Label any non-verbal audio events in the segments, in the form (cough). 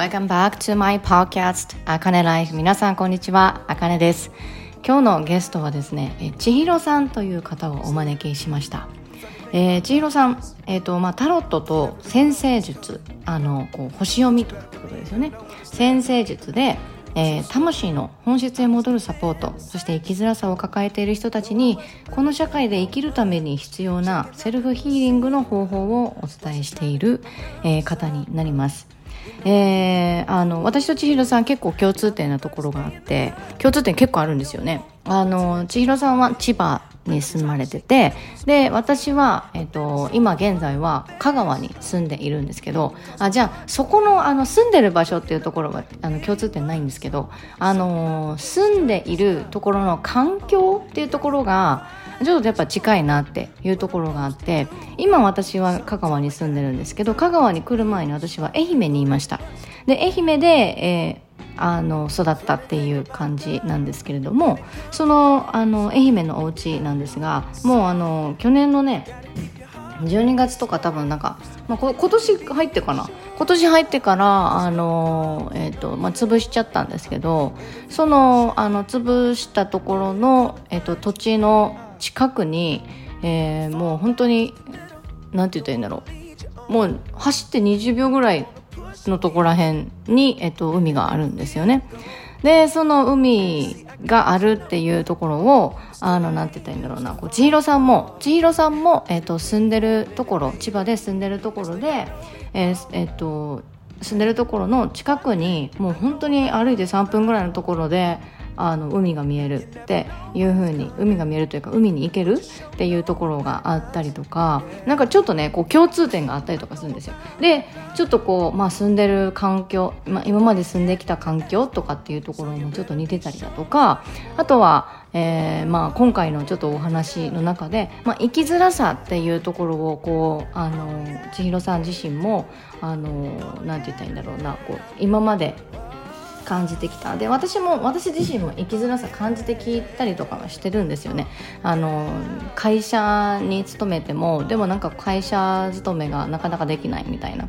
Welcome back to my podcast あかねライフ皆さんこんにちは。あかねです。今日のゲストはですねえ千尋さんという方をお招きしました。えー、千尋さん、えーとまあ、タロットと先生術あのこう星読みということですよね。先生術でえー、魂の本質へ戻るサポートそして生きづらさを抱えている人たちにこの社会で生きるために必要なセルフヒーリングの方法をお伝えしている、えー、方になります。えー、あの私と千尋さん結構共通点なところがあって共通点結構あるんですよね。あの千尋さんは千葉に住まれててで私は、えっと、今現在は香川に住んでいるんですけどあじゃあそこのあの住んでる場所っていうところはあの共通点ないんですけど、あの住んでいるところの環境っていうところがちょっとやっぱ近いなっていうところがあって今私は香川に住んでるんですけど香川に来る前に私は愛媛にいました。で愛媛で、えーあの育ったっていう感じなんですけれどもそのあの愛媛のお家なんですがもうあの去年のね12月とか多分なんか、まあ、今年入ってかな？今年入ってからあの、えーとまあ、潰しちゃったんですけどそのあの潰したところの、えーと、土地の近くに、えー、もう本当に何て言ったらいいんだろうもう走って20秒ぐらいのところら辺に、えっと、海があるんですよね。で、その海があるっていうところを、あの、なんて言ったらいいんだろうな、こう、千尋さんも、千尋さんも、えっと、住んでるところ、千葉で住んでるところで、えー、えっと、住んでるところの近くに、もう本当に歩いて3分ぐらいのところで、あの海が見えるっていう風に海が見えるというか海に行けるっていうところがあったりとかなんかちょっとねこう共通点があったりとかするんですよ。でちょっとこう、まあ、住んでる環境、まあ、今まで住んできた環境とかっていうところにもちょっと似てたりだとかあとはえーまあ、今回のちょっとお話の中で、まあ、生きづらさっていうところをこうあの千尋さん自身もあのなんて言ったらいいんだろうなこう今まで感じてきた。で私も私自身も生きづらさ感じてきたりとかはしてるんですよね。あの会社に勤めてもでもなんか会社勤めがなかなかできないみたいな。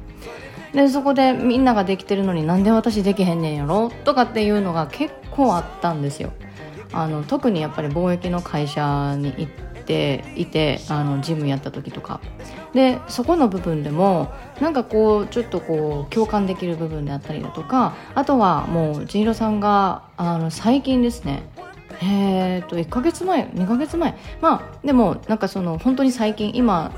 でそこでみんなができてるのになんで私できへんねんやろ？とかっていうのが結構あったんですよ。あの特にやっぱり貿易の会社に行っていてあのジムやった時とか。でそこの部分でもなんかこうちょっとこう共感できる部分であったりだとかあとはもう千尋さんがあの最近ですね。えーと1ヶ月前2ヶ月前。まあでもなんかその本当に最近今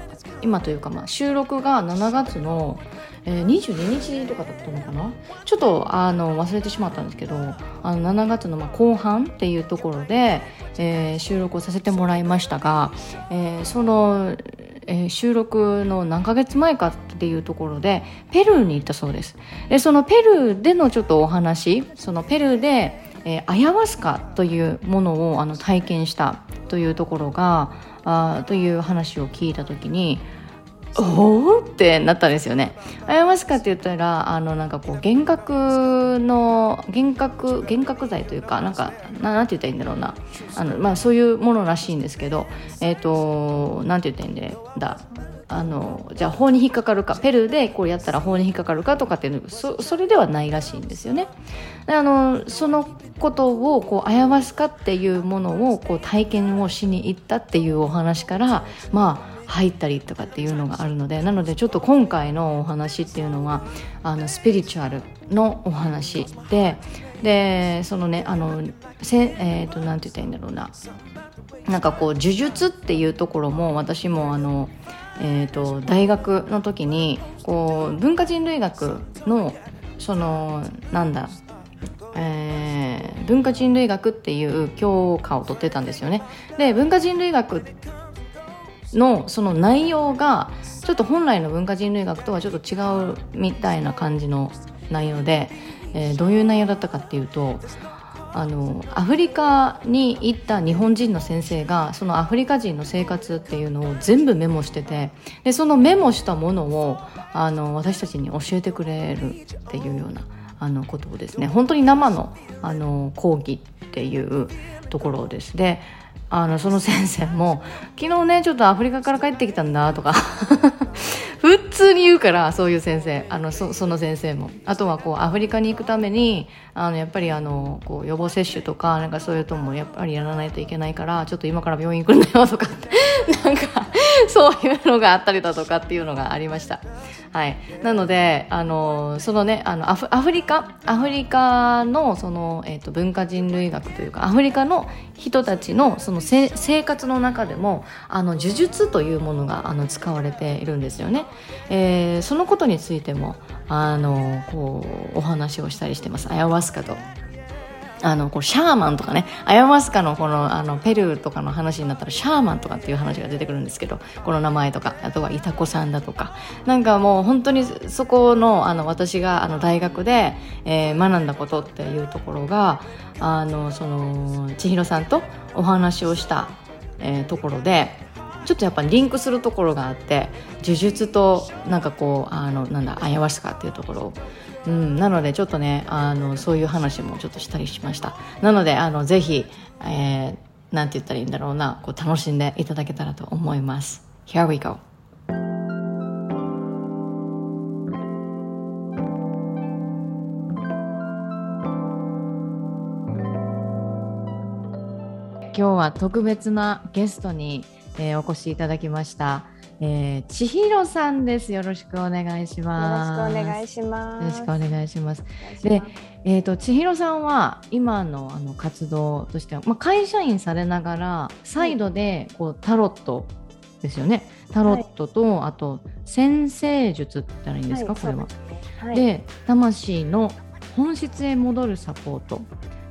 今というかまあ収録が7月のえー、22日とかだったのかな？ちょっとあの忘れてしまったんですけどあの7月のまあ後半っていうところで、えー、収録をさせてもらいましたが、えー、その、え、収録の何ヶ月前かっていうところでペルーに行ったそうです。でそのペルーでのちょっとお話そのペルーで、えー、アヤワスカというものをあの体験したというところがあという話を聞いた時におおってなったんですよね。あやましかって言ったらあのなんかこう幻覚の幻覚幻覚剤というかなんかななんて言ったらいいんだろうなあの、まあ、そういうものらしいんですけどえっ、ー、となんて言ったらいいんだあのじゃあ法に引っかかるかペルーでこうやったら法に引っかかるかとかっていうのそそれではないらしいんですよね。であのそのことをこうあやわすかっていうものをこう体験をしに行ったっていうお話からまあ入ったりとかっていうのがあるのでなのでちょっと今回のお話っていうのはあのスピリチュアルのお話ででそのねあのせえっ、ー、となんて言ったらいいんだろうななんかこう呪術っていうところも私もあの、えーと、大学の時にこう文化人類学のそのなんだえー、文化人類学っていう教科を取ってたんですよね。で文化人類学のその内容がちょっと本来の文化人類学とはちょっと違うみたいな感じの内容で、えー、どういう内容だったかっていうとあのアフリカに行った日本人の先生がそのアフリカ人の生活っていうのを全部メモしててでそのメモしたものをあの私たちに教えてくれるっていうようなあのことをですね。本当に生のあの講義っていうところです。であのその先生も「昨日ねちょっとアフリカから帰ってきたんだ」とか「(laughs) 普通に言うからそういう先生あのそその先生もあとはこうアフリカに行くためにあのやっぱりあのこう予防接種とかなんかそういうともやっぱりやらないといけないからちょっと今から病院行くんだよとか (laughs) なんかそういうのがあったりだとかっていうのがありました。はい、なのであのそのねあのアフアフリカアフリカのその、えーと、文化人類学というかアフリカの人たちのその生活の中でもあの呪術というものがあの使われているんですよね。えー、そのことについてもあのこうお話をしたりしてます。アヤワスカとあの、こう、シャーマンとかね、アヤマスカのこの、あの、ペルーとかの話になったら、シャーマンとかっていう話が出てくるんですけど、この名前とか、あとはイタコさんだとか、なんかもう本当にそこの、あの、私が、あの、大学で、えー、学んだことっていうところが、あの、その、千尋さんとお話をした、えー、ところで、ちょっとやっぱリンクするところがあって呪術となんかこうあのなんだあやわしかっていうところうん、なのでちょっとねあのそういう話もちょっとしたりしました。なのであのぜひ、えー、なんて言ったらいいんだろうなこう楽しんでいただけたらと思います。Here we go. 今日は特別なゲストに、えー、お越しいただきました。えー、千尋さんです。よろしくお願いします。よろしくお願いします。よろしくお願いします。で、えっ、ー、と千尋さんは今のあの活動としては、まあ会社員されながらサイドでこうタロットですよね。タロットと、はい、あと先生術って言ったらいいんですか、はい、これは。はい、で、魂の本質へ戻るサポート。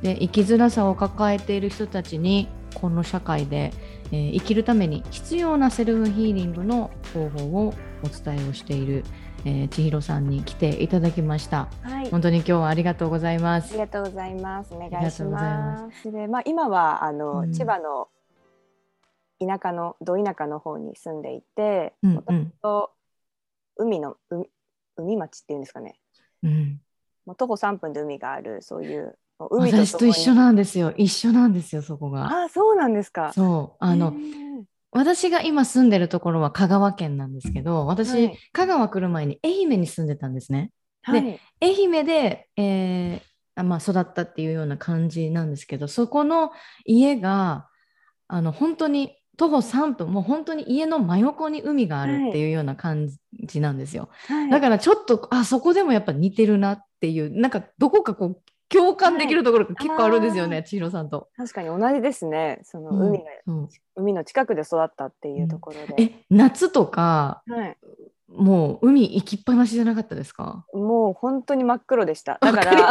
で、生きづらさを抱えている人たちにこの社会でえー、生きるために必要なセルフヒーリングの方法をお伝えをしている、えー、千尋さんに来ていただきました、はい、本当に今日はありがとうございます。ありがとうございます。お願いします。でまあ今はあの、うん、千葉の田舎のど田舎の方に住んでいてもともと海の海海町っていうんですかね、うん、もう徒歩3分で海があるそういう海と私と一緒なんですよ。一緒なんですよそこが。あそうなんですか。そう。あの私が今住んでるところは香川県なんですけど私、はい、香川来る前に愛媛に住んでたんですね、はい、で愛媛で、えーまあ、育ったっていうような感じなんですけどそこの家があの本当に徒歩3分もう本当に家の真横に海があるっていうような感じなんですよ、はい、だからちょっとあそこでもやっぱ似てるなっていうなんかどこかこう共感できるところが結構あるんですよね、はい、千尋さんと。確かに同じですね。その海が、うん、海の近くで育ったっていうところで。うん、え、夏とか、はい、もう海行きっぱなしじゃなかったですか？もう本当に真っ黒でした。だから、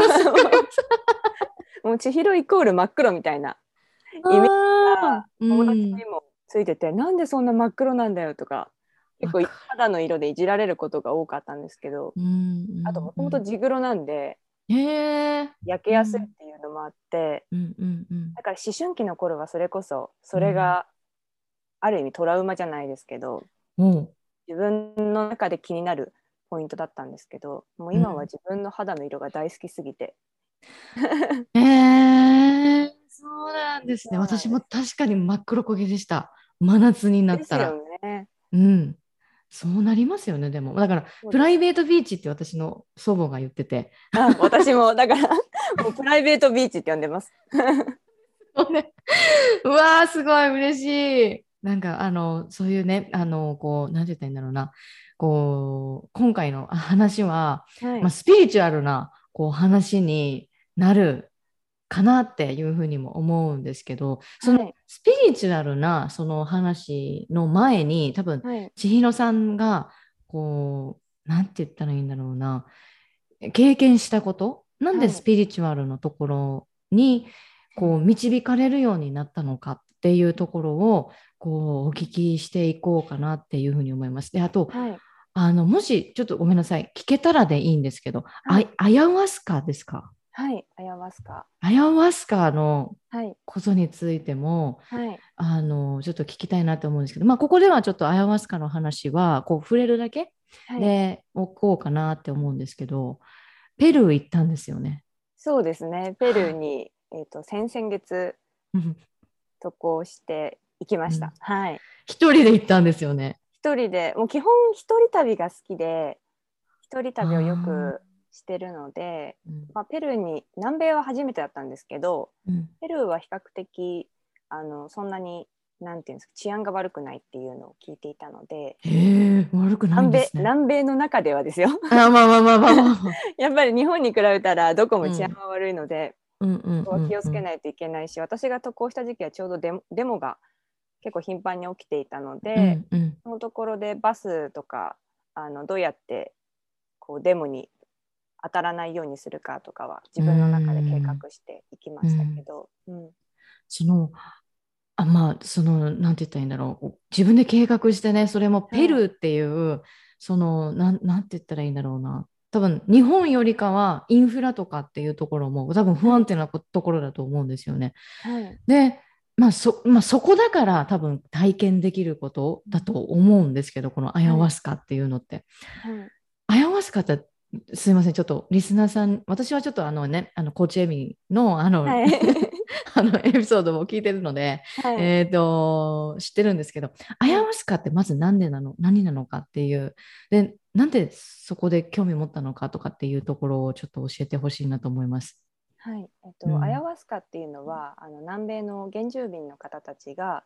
(laughs) もう千尋イコール真っ黒みたいなイメージが友達にもついてて、うん、なんでそんな真っ黒なんだよとか。結構肌の色でいじられることが多かったんですけど、あともともと地黒なんで、焼けやすいっていうのもあって、うん。うんうん、だから思春期の頃はそれこそそれがある意味トラウマじゃないですけど、う。ん、自分の中で気になるポイントだったんですけどもう今は自分の肌の色が大好きすぎて。えー、そうなんですね。私も確かに真っ黒焦げでした。真夏になったら。ね、うんそうなりますよね、でも。だから、プライベートビーチって私の祖母が言ってて。あ私も、だからもうプライベートビーチって呼んでます。うわー、すごい嬉しい。なんか、あの、そういうね、あの、こう、なんて言ったらいいんだろうな。こう、今回の話は、はい、まあ、スピリチュアルな、こう、話になるかなっていうふうにも思うんですけどそのスピリチュアルなその話の前に多分、千尋さんがこう何て言ったらいいんだろうな経験したことなんでスピリチュアルのところにこう導かれるようになったのかっていうところをこうお聞きしていこうかなっていうふうに思います。であと、はい、あのもしちょっとごめんなさい。聞けたらでいいんですけど、はい、アヤワスカですか？はい、アヤワスカ。アヤワスカのことについても、はい、あのちょっと聞きたいなと思うんですけど、まあ、ここではちょっとアヤワスカの話はこう触れるだけでおこうかなって思うんですけど、ペルー行ったんですよね。そうですね、ペルーに、えーと、先々月渡航して行きました。うん、はい。一人で行ったんですよね。一人でもう基本一人旅が好きで一人旅をよくしてるのでうんまあ、ペルーに南米は初めてだったんですけどうんペルーは比較的あのそんなになんていうんですか治安が悪くないっていうのを聞いていたのでへえ悪くないん南米。南米の中ではですよ。やっぱり日本に比べたらどこも治安が悪いので、気をつけい。ないといけないし、私が渡航した時期はちょうどデモデモが結構頻繁に起きていたので、うんうんそのところでバスとかあのどうやってこうデモに当たらないようにするかとかは自分の中で計画していきましたけど、うん。そのあまあそのなんて言ったらいいんだろう。自分で計画してねそれもペルーっていう、そのなんなんて言ったらいいんだろうな。多分日本よりかはインフラとかっていうところも多分不安定なこところだと思うんですよね。はい。で、まあそまあ、そこだから多分体験できることだと思うんですけどこのアヤワスカっていうのって。はい。アヤワスカってすいませんちょっとリスナーさん私はちょっとあのねあのコーチエミのあの,、はい。(laughs) あのエピソードも聞いてるので、はい。えー、と知ってるんですけどアヤワスカってまず何でなの何なのかっていう。でなんでそこで興味持ったのかとかっていうところをちょっと教えてほしいなと思います。はい。えっとうん。アヤワスカっていうのはあの南米の原住民の方たちが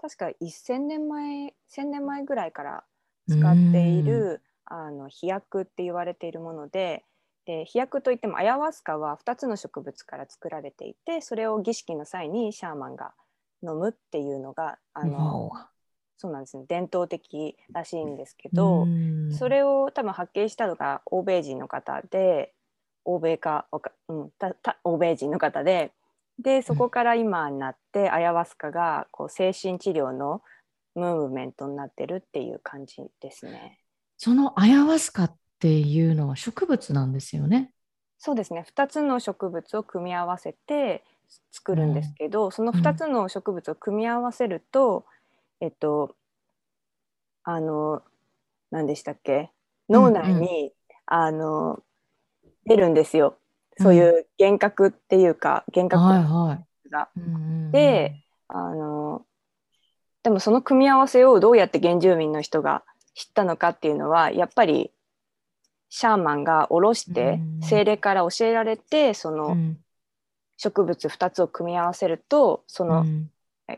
確か1000年前1000年前ぐらいから使っているあの飛薬って言われているものでで飛薬といってもアヤワスカは2つの植物から作られていてそれを儀式の際にシャーマンが飲むっていうのがあのそうなんですね。伝統的らしいんですけど、それを多分発見したのが欧米人の方で欧米かうん、たた欧米人の方ででそこから今になってアヤワスカがこう精神治療のムーブメントになってるっていう感じですね。そのアヤワスカっていうのは植物なんですよね。そうですね。2つの植物を組み合わせて作るんですけど、その2つの植物を組み合わせると、えっとあの何でしたっけ？脳内に、あの出るんですよ。そういう幻覚っていうか幻覚はいはい。が。うんうんうん。であのでもその組み合わせをどうやって原住民の人が知ったのかっていうのはやっぱりシャーマンが下ろしてうん。精霊から教えられてそのうん。植物2つを組み合わせるとその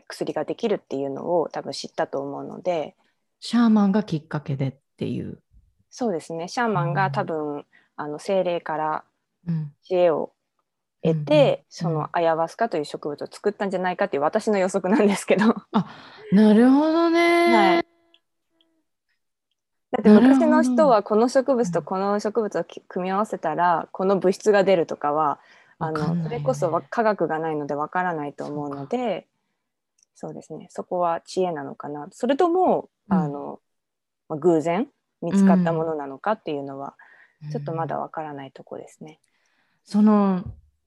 薬ができるっていうのを多分知ったと思うので。シャーマンがきっかけでっていう。そうですね。シャーマンが多分あの精霊からうん。知恵を得て、うんそのアヤワスカという植物を作ったんじゃないかっていう私の予測なんですけど。なるほどね。はい。だって昔の人はこの植物とこの植物をき組み合わせたらこの物質が出るとかはあのそれこそわ科学がないのでわからないと思うのでそうですね。そこは知恵なのかな。それともうん。あの、まあ、偶然見つかったものなのかっていうのはちょっとまだうんわからないとこですね。その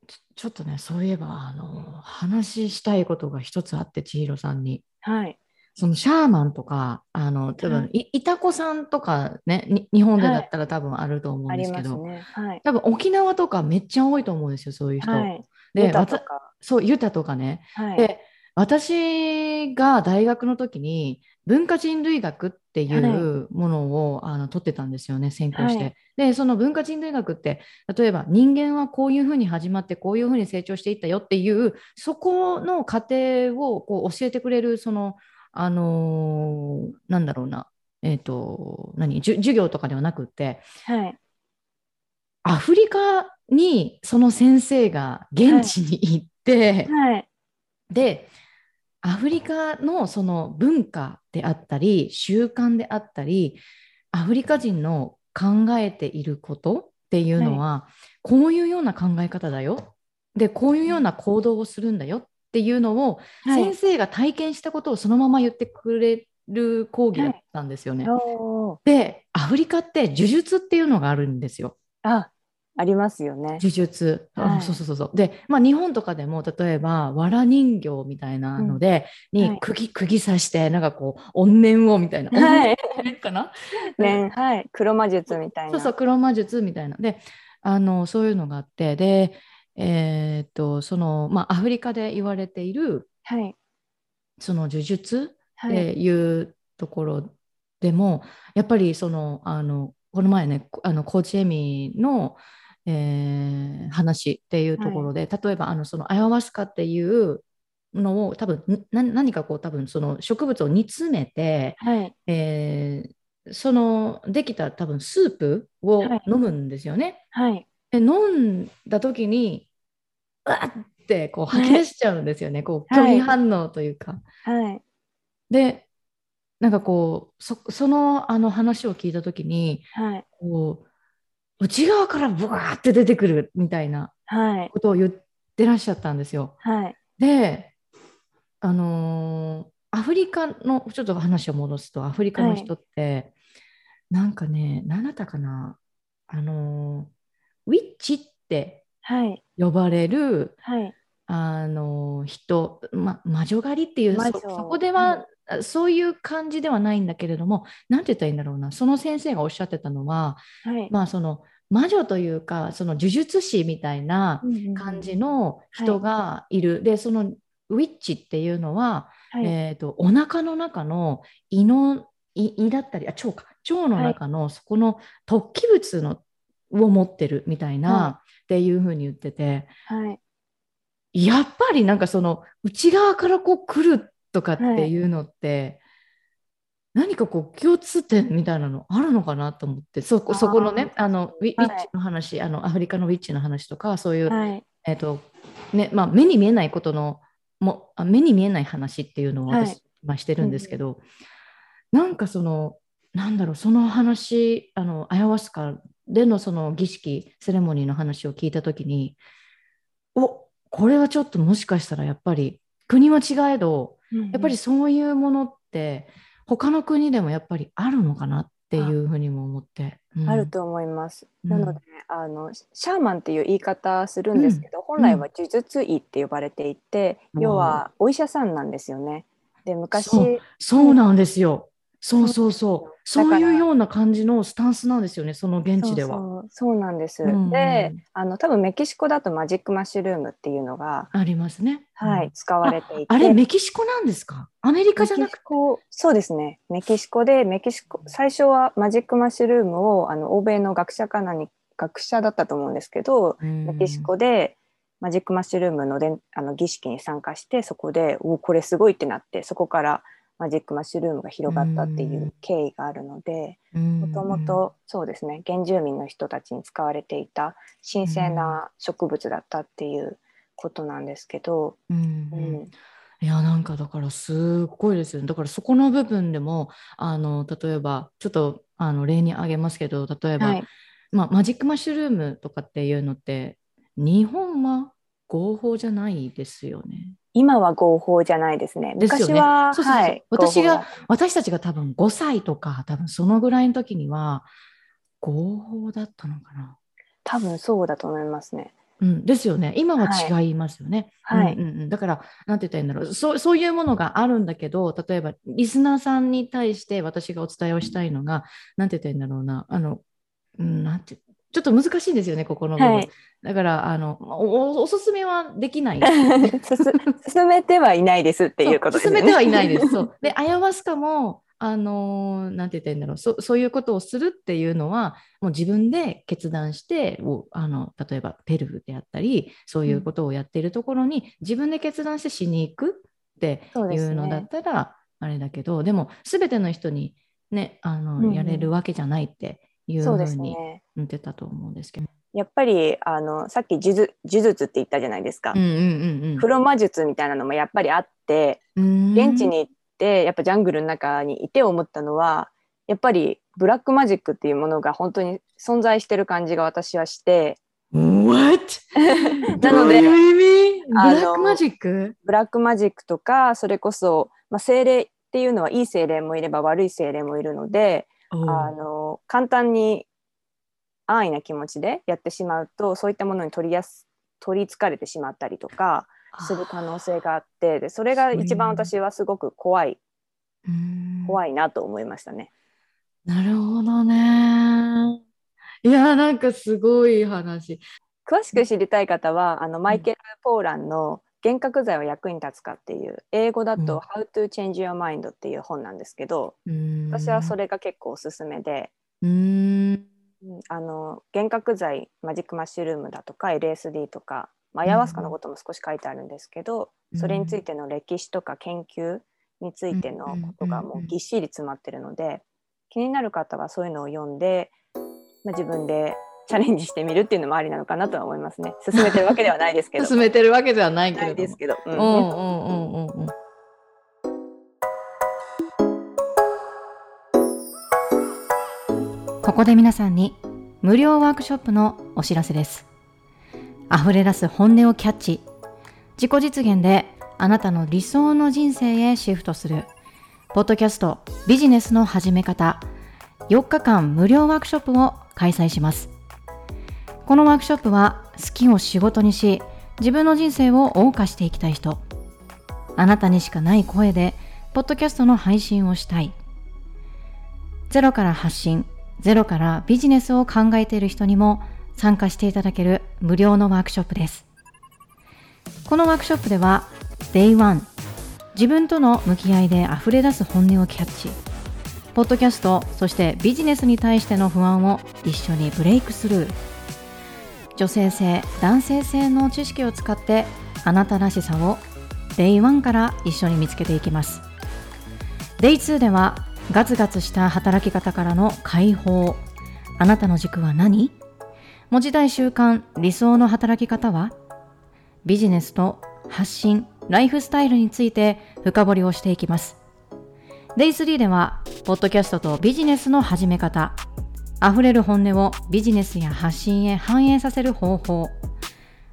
ちょちょっとねそういえばあの話したいことが一つあって千尋さんに。はい、そのシャーマンとかあの多分、、はいいたこさんとかねに日本でだったら多分あると思うんですけど、ますね。はい、多分沖縄とかめっちゃ多いと思うんですよそういう人。はい、でそうユタとかね。はい、で私が大学の時に文化人類学っていうものを、あの取ってたんですよね専攻して。はいでその文化人類学って例えば人間はこういうふうに始まってこういうふうに成長していったよっていうそこの過程をこう教えてくれるそのあのーなんだろうな。えっ、と何？じゅ授業とかではなくって。はい、アフリカにその先生が現地に行って、はい、でアフリカのその文化であったり習慣であったりアフリカ人の考えていることっていうのは、こういうような考え方だよ。でこういうような行動をするんだよっていうのを、はい。先生が体験したことをそのまま言ってくれる講義だったんですよね。おー。でアフリカって呪術っていうのがあるんですよ。あ、ありますよね。呪術、あはい。そうそうそうそう。で、まあ、日本とかでも例えば藁人形みたいなので、はい。に釘釘刺してなんかこう怨念をみたいな、はい。か (laughs) な、ね、はい、黒魔術みたいな。そうそう黒魔術みたいな。であのそういうのがあってでえーっとその、まあ、アフリカで言われているはい、その呪術っはい、ていうところでもやっぱりそのあのこの前ねあのコーチエミの、えー、話っていうところで、はい、例えばあのそのアヤワスカっていうのを多分何かこう多分その植物を煮詰めて、はい、えー、そのできた多分スープを飲むんですよね。はい、で飲んだ時にうわってこう吐き出しちゃうんですよね、こう拒否反応というか。はい、でなんかこうそそのあの話を聞いた時に、はい、こう内側からブワーって出てくるみたいなことを言ってらっしゃったんですよ。はい、であのー、アフリカのちょっと話を戻すとアフリカの人って、はい、なんかね何だったかな。あのー、ウィッチって呼ばれる、はい、あのー、人、ま、魔女狩りっていうそこでは、そういう感じではないんだけれども何て言ったらいいんだろうな。その先生がおっしゃってたのは、はい、まあその魔女というかその呪術師みたいな感じの人がいる、うんうんはい、でそのウィッチっていうのは、はい、えーと、お腹の中の胃の胃だったりあ腸か。腸の中のそこの突起物のを持ってるみたいな、はい、っていうふうに言ってて、はい、やっぱりなんかその内側からこう来るとかっていうのって、何かこう共通点みたいなのあるのかなと思ってそこそこのねあのウィ,、ッチの話あのアフリカのウィッチの話とかそういう、えーとねまあ、目に見えないことのも目に見えない話っていうのを私、はい、まあ、してるんですけど、うん、なんかそのなんだろうその話あのアヤワスカでのその儀式セレモニーの話を聞いた時におこれはちょっともしかしたらやっぱり国は違えど、うんうん、やっぱりそういうものって他の国でもやっぱりあるのかなっていうふうにも思って。うん、あると思います。なので、うん、あのシャーマンっていう言い方するんですけど、うん、本来は呪術医って呼ばれていて、要はお医者さんなんですよね。で昔そうなんですよ。そうそうそう。そういうような感じのスタンスなんですよね、その現地では。そうなんです。うん、で、あの多分メキシコだとマジックマッシュルームっていうのがありますね。はい、うん、使われていてあ。れメキシコなんですか？アメリカじゃなくて？そうですね。メキシコでメキシコ最初はマジックマッシュルームをあの欧米の学者かなに学者だったと思うんですけど、メキシコでマジックマッシュルームのであの儀式に参加してそこでおこれすごいってなってそこからマジックマッシュルームが広がったっていう経緯があるのでもともとそうですね原住民の人たちに使われていた神聖な植物だったっていうことなんですけど。うん、いやなんかだからすごいですよね。だからそこの部分でもあの例えばちょっとあの例に挙げますけど例えば、はい、まあ、マジックマッシュルームとかっていうのって日本は合法じゃないですよね。今は合法じゃないですね。昔は、そうそうそうはい、私が私たちが多分5歳とか多分そのぐらいの時には合法だったのかな。多分そうだと思いますね。うん、ですよね。今は違いますよね。はい。うんうんうん、だから、なんて言ったらいいんだろうそう。そういうものがあるんだけど、例えば、リスナーさんに対して私がお伝えをしたいのが、なんて言ったらいいんだろうな。あの、うん、なんて、ちょっと難しいんですよね、ここの部分。はい、だからあのお、おすすめはできない。(laughs) 進めてはいないですっていうことですね。進めてはいないです。そうで、アヤワスカも、あのなんて言ったらいいんだろうそ、そういうことをするっていうのは、もう自分で決断して、あの例えばペルーであったり、そういうことをやっているところに、うん、自分で決断してしに行くっていうのだったら、あれだけど、でも、すべての人にね、あの、うん、やれるわけじゃないっていうふうに言ってたと思うんですけど。やっぱりあのさっき呪術って言ったじゃないですか、うんうんうん、黒魔術みたいなのもやっぱりあって現地に行ってやっぱジャングルの中にいて思ったのはやっぱり black magic っていうものが本当に存在してる感じが私はして。What? (laughs) なので black magic？black magic とかそれこそ、まあ、精霊っていうのはいい精霊もいれば悪い精霊もいるのであの簡単に安易な気持ちでやってしまうとそういったものに取りやす取りつかれてしまったりとかする可能性があってでそれが一番私はすごく怖い怖いなと思いましたね。なるほどね。いやなんかすごい話。詳しく知りたい方はあのマイケル・ポーランの幻覚剤は役に立つかっていう。英語だうん。と「How to Change Your Mind」っていう本なんですけど、私はそれが結構おすすめで、あの幻覚剤マジックマッシュルームだとか LSD とか、まあ、アヤワスカのことも少し書いてあるんですけど、それについての歴史とか研究についてのことがもうぎっしり詰まってるので気になる方はそういうのを読んで、まあ、自分でチャレンジしてみるっていうのもありなのかなとは思いますね。進めてるわけではないですけど。進めてるわけではないけなれどもいですけど。うんうんうんうんうんうんここで皆さんに無料ワークショップのお知らせです。溢れ出す本音をキャッチ。自己実現であなたの理想の人生へシフトする。ポッドキャストビジネスの始め方。4日間無料ワークショップを開催します。このワークショップは好きを仕事にし、自分の人生を謳歌していきたい人。あなたにしかない声で、ポッドキャストの配信をしたい。ゼロから発信、ゼロからビジネスを考えている人にも参加していただける無料のワークショップです。このワークショップでは、Day1、自分との向き合いで溢れ出す本音をキャッチ。ポッドキャスト、そしてビジネスに対しての不安を一緒にブレイクスルー。女性性、男性性の知識を使ってあなたらしさを Day1 から一緒に見つけていきます。Day2 ではガツガツした働き方からの解放。あなたの軸は何？持ちたい習慣、理想の働き方は？ビジネスと発信、ライフスタイルについて深掘りをしていきます。Day3 では、ポッドキャストとビジネスの始め方、溢れる本音をビジネスや発信へ反映させる方法、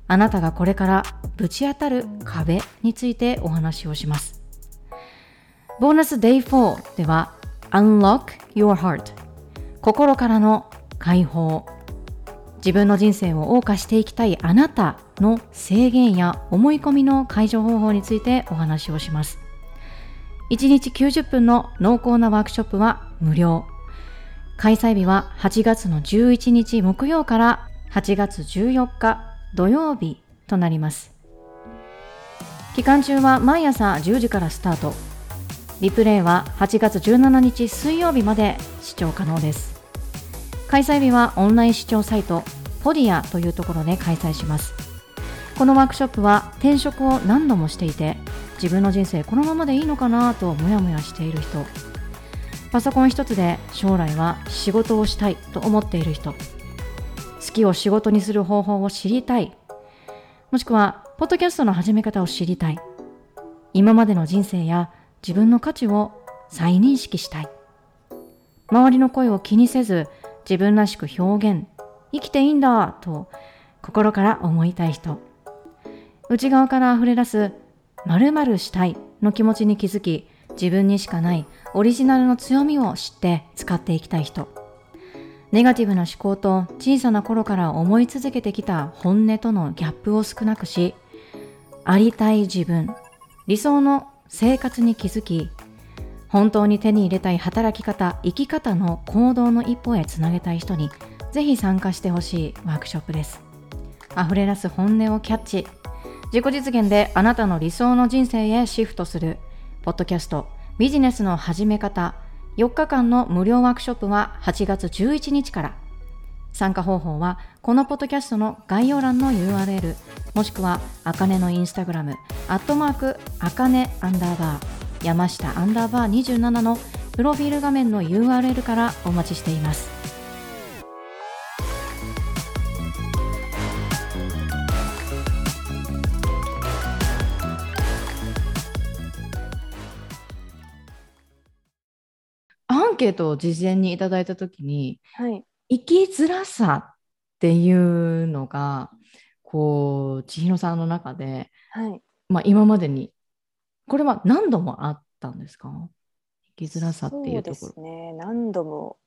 あなたがこれからぶち当たる壁についてお話をします。ボーナス Day4 では Unlock Your Heart 心からの解放自分の人生を謳歌していきたいあなたの制限や思い込みの解除方法についてお話をします。1日90分の濃厚なワークショップは無料。開催日は8月の11日木曜から8月14日土曜日となります。期間中は毎朝10時からスタート。リプレイは8月17日水曜日まで視聴可能です。開催日はオンライン視聴サイトポディアというところで開催します。このワークショップは転職を何度もしていて自分の人生このままでいいのかなとモヤモヤしている人パソコン一つで将来は仕事をしたいと思っている人。好きを仕事にする方法を知りたい。もしくはポッドキャストの始め方を知りたい。今までの人生や自分の価値を再認識したい。周りの声を気にせず自分らしく表現。生きていいんだと心から思いたい人。内側から溢れ出す〇〇したいの気持ちに気づき自分にしかないオリジナルの強みを知って使っていきたい人。ネガティブな思考と小さな頃から思い続けてきた本音とのギャップを少なくしありたい自分理想の生活に気づき本当に手に入れたい働き方生き方の行動の一歩へつなげたい人にぜひ参加してほしいワークショップです。溢れ出す本音をキャッチ。自己実現であなたの理想の人生へシフトする。ポッドキャストビジネスの始め方4日間の無料ワークショップは8月11日から。参加方法はこのポッドキャストの概要欄の URL もしくはあかねのインスタグラムアットマークあかねアンダーバー山下アンダーバー27のプロフィール画面の URL からお待ちしています。ンケートを事前にいただいたときにはい。生きづらさっていうのがこう千尋さんの中で、はい。まあ、今までにこれは何度もあったんですか？生きづらさっていうところそうですね。何度も、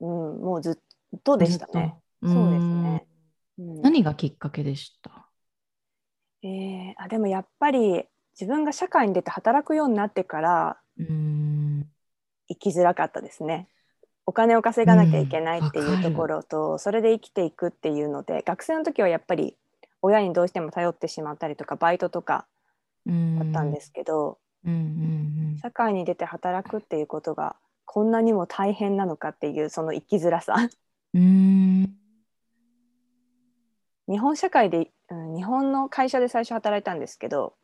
うん、もうずっとでしたね。そうですね。うんうん何がきっかけでした？えーあでもやっぱり自分が社会に出て働くようになってからうーん生きづらかったですね。お金を稼がなきゃいけないっていうところと、それで生きていくっていうので学生の時はやっぱり親にどうしても頼ってしまったりとかバイトとかうんだったんですけど、うんうん社会に出て働くっていうことがこんなにも大変なのかっていうその生きづらさ。うんうん。日本社会で、うん、日本の会社で最初働いたんですけど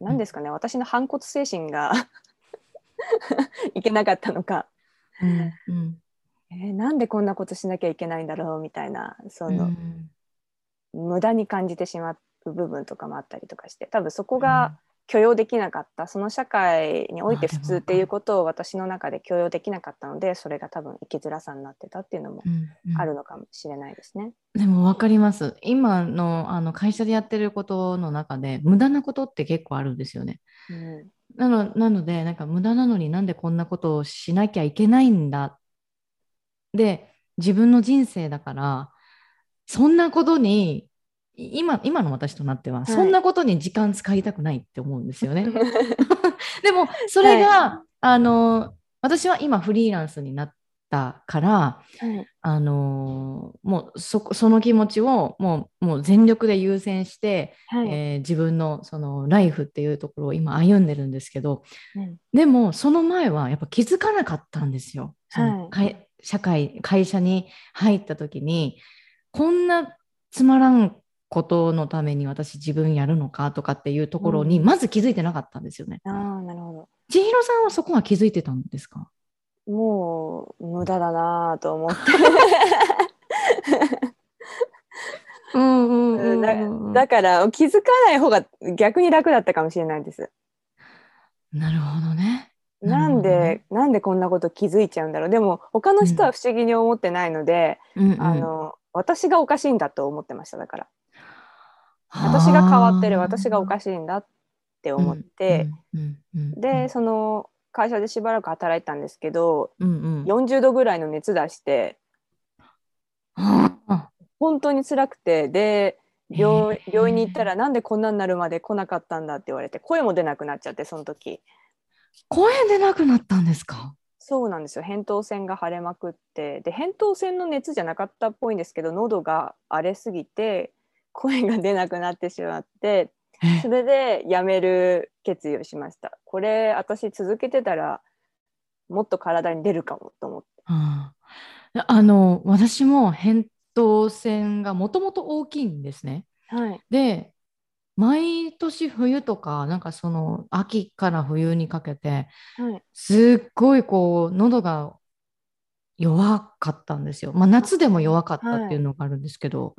何ですかね、私の反骨精神が (laughs) (laughs) いけなかったのか、うん。うん。えーなんでこんなことしなきゃいけないんだろうみたいなその、うん。無駄に感じてしまう部分とかもあったりとかして多分そこが許容できなかった、その社会において普通っていうことを私の中で許容できなかったのでそれが多分生きづらさになってたっていうのもうん。うん。あるのかもしれないですね。でも分かります。今のあの会社でやってることの中で無駄なことって結構あるんですよね。うんなのなのでなんか無駄なのになんでこんなことをしなきゃいけないんだ？で自分の人生だからそんなことにい今今の私となっては、い。そんなことに時間使いたくないって思うんですよね。(laughs) でもそれが、あの私は今フリーランスになったからはいあのもうその気持ちをもうもう全力で優先して、はいえー自分のそのライフっていうところを今歩んでるんですけどうんでもその前はやっぱ気づかなかったんですよ。そのはい社会会社に入った時にこんなつまらんことのために私自分やるのかとかっていうところにうんまず気づいてなかったんですよね。ああなるほど。千尋さんはそこは気づいてたんですか？もう無駄だなぁと思って。うんうんだから気づかない方が逆に楽だったかもしれないです。なるほどね。なんでなんでこんなこと気づいちゃうんだろう。でも他の人は不思議に思ってないので、あの私がおかしいんだと思ってましただから。私が変わってる私がおかししいんだって思って、、でその会社でしばらく働いたんですけどうんうん、40度ぐらいの熱出してあ本当に辛くてで病病院に行ったらなんでこんなになるまで来なかったんだって言われて声も出なくなっちゃってその時。声出なくなったんですか？そうなんですよ。扁桃腺が腫れまくってで扁桃腺の熱じゃなかったっぽいんですけど喉が荒れすぎて声が出なくなってしまってえ (laughs) それで辞める決意をしました。これ私続けてたらもっと体に出るかもと思って。あああの私も扁桃腺がもともと大きいんですね。はい。で毎年冬とかなんかその秋から冬にかけてはい。すっごいこう喉が弱かったんですよ。まあ、夏でも弱かったっていうのがあるんですけど、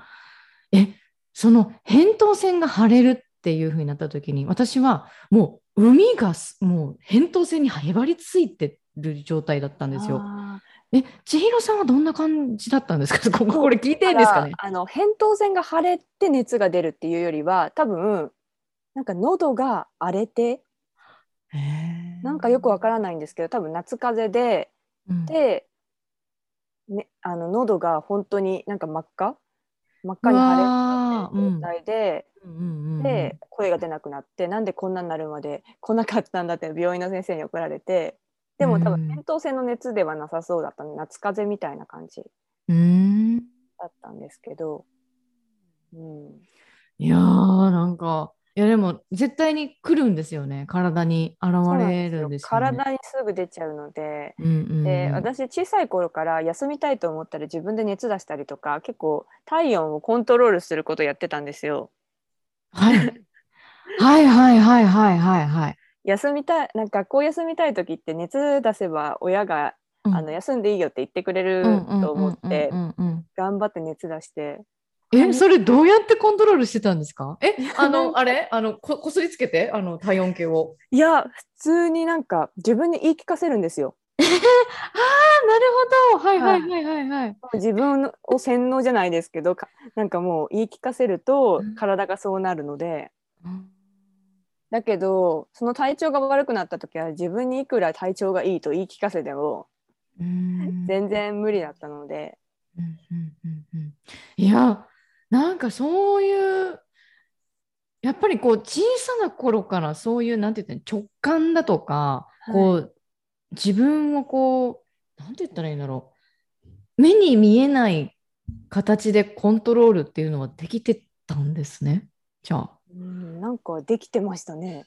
えその扁桃腺が腫れるっていう風になった時に私はもう海がすもう扁桃腺にへばりついてる状態だったんですよ。え千尋さんはどんな感じだったんですか？(laughs) こここれ聞いてんですかね？あの扁桃腺が腫れて熱が出るっていうよりは多分なんか喉が荒れてなんかよくわからないんですけど多分夏風邪でうん。で、ね、あの喉が本当になんか真っ赤真っ赤うに腫れてる状態で、うんうんうんうん。で声が出なくなってなんでこんなになるまで来なかったんだって病院の先生に怒られてでも多うん。分扁桃腺の熱ではなさそうだったので夏風邪みたいな感じだったんですけど、うん、いやーなんかいやでも絶対に来るんですよね。体に現れるんですよね。体にすぐ出ちゃうので。うんうんうん。で私小さい頃から休みたいと思ったら自分で熱出したりとか結構体温をコントロールすることやってたんですよ。はい、はいはいはいはいはいはい。休みたいなんか学校休みたい時って熱出せば親が、うん。あの休んでいいよって言ってくれると思って頑張って熱出してえ、それどうやってコントロールしてたんですか？え、あの、あれ？あのこ、こすりつけて、あの、体温計を。いや普通になんか自分に言い聞かせるんですよ。(laughs) ああ、なるほど。はいはいはいはいはい。自分を洗脳じゃないですけどかなんかもう言い聞かせるとうん体がそうなるので。だけどその体調が悪くなった時は自分にいくら体調がいいと言い聞かせてもうん全然無理だったので、うんうんうんうんいや、なんかそういう、やっぱりこう小さな頃からそういう、なんて言った直感だとか、こう自分をこう、なんて言ったらいいんだろう、目に見えない形でコントロールっていうのはできてたんですね。じゃあ。うん、なんかできてましたね。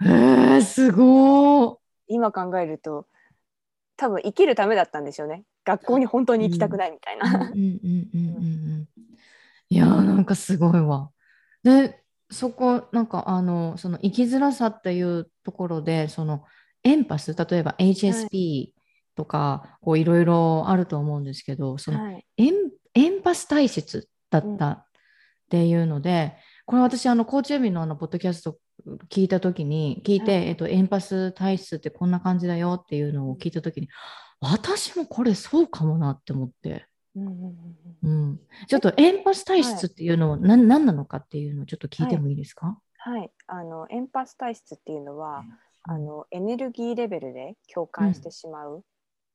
へえすごー。今考えると多分生きるためだったんでしょうね。学校に本当に行きたくないみたいな。いやーなんかすごいわ。でそこなんかあのその生きづらさっていうところでそのエンパス例えば HSP とか、こういろいろあると思うんですけどそのはい、エンエンパス体質だったっていうので、これ私あのコーチエビのあのポッドキャスト聞いた時に聞いて、はいえっと、エンパス体質ってこんな感じだよっていうのを聞いた時に私もこれそうかもなって思って。うんうんうんうん。うん、ちょっとエンパス体質っていうのは何,、何なのかっていうのをちょっと聞いてもいいですか、はい、あのエンパス体質っていうのは、うん。あのエネルギーレベルで共感してしまう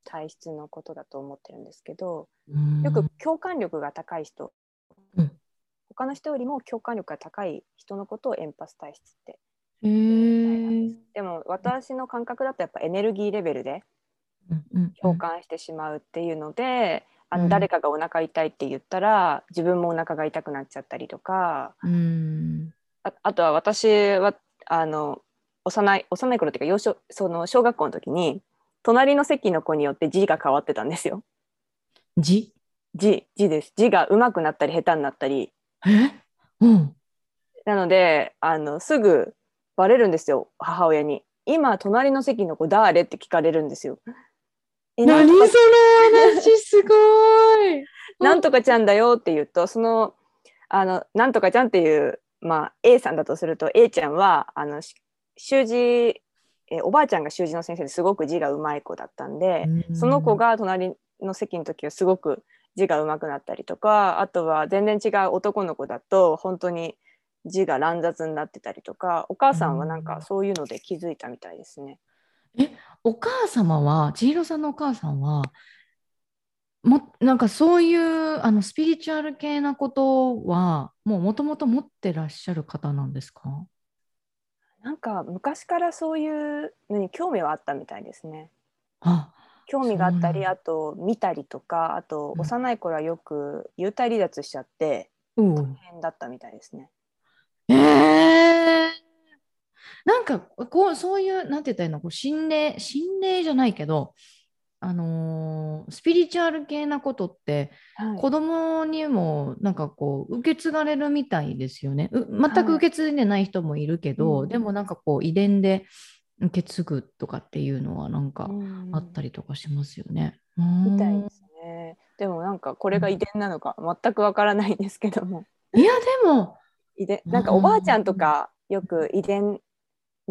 体質のことだと思ってるんですけど、うん。よく共感力が高い人、うん。他の人よりも共感力が高い人のことをエンパス体質ってへー。でも私の感覚だとやっぱエネルギーレベルで共感してしまうっていうので、あうん。の誰かがお腹痛いって言ったら自分もお腹が痛くなっちゃったりとかうん。ああとは私はあの幼い幼い頃っていうか幼少その小学校の時に隣の席の子によって字が変わってたんですよ。字？字字です。字が上手くなったり下手になったり。え？うん。なのであのすぐバレるんですよ母親に。今隣の席の子誰？って聞かれるんですよ。え何その話すごい。(laughs) なんとかちゃんだよって言うとそのあのなんとかちゃんっていう、まあ、A さんだとすると A ちゃんはあのし習字えおばあちゃんが習字の先生ですごく字がうまい子だったんで、その子が隣の席の時はすごく字がうまくなったりとかあとは全然違う男の子だと本当に字が乱雑になってたりとかお母さんはなんかそういうので気づいたみたいですね。お母様は千尋さんのお母さんはもなんかそういうあのスピリチュアル系なことはもうもともと持ってらっしゃる方なんですか？なんか昔からそういうのに興味はあったみたいですね。あ興味があったりあと見たりとかあとうん。幼い頃はよく幽体離脱しちゃってうん。大変だったみたいですね。えー、なんかこうそういうなんて言ったらいいの？こう心霊心霊じゃないけどあのースピリチュアル系なことってはい。子供にもなんかこう受け継がれるみたいですよね。う全く受け継いでない人もいるけど、うん。でもなんかこう遺伝で受け継ぐとかっていうのはなんかうん。あったりとかしますよね。みたいうんですね。でもなんかこれが遺伝なのか全くわからないんですけども。いやでも遺伝なんかおばあちゃんとかよく遺伝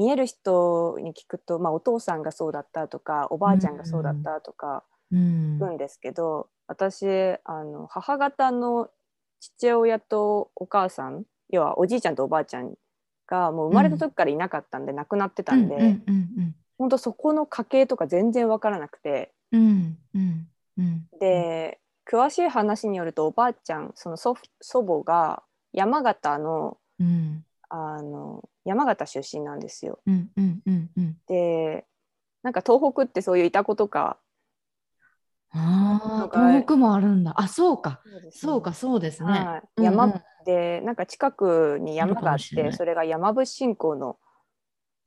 見える人に聞くと、まあ、お父さんがそうだったとかおばあちゃんがそうだったとかうん。聞くんですけど、私あの母方の父親とお母さん要はおじいちゃんとおばあちゃんがもう生まれた時からいなかったんで、亡くなってたんで、うんうんうん本当そこの家系とか全然わからなくてうんうんうんで詳しい話によるとおばあちゃんその祖母が山形のうんあの山形出身なんですよ。うんうんうんうん。でなんか東北ってそういういた子とか。あ東北もあるんだ。あそうか。そうね。かそうですね。はい。うんうん。山でなんか近くに山があってそれが山伏信仰の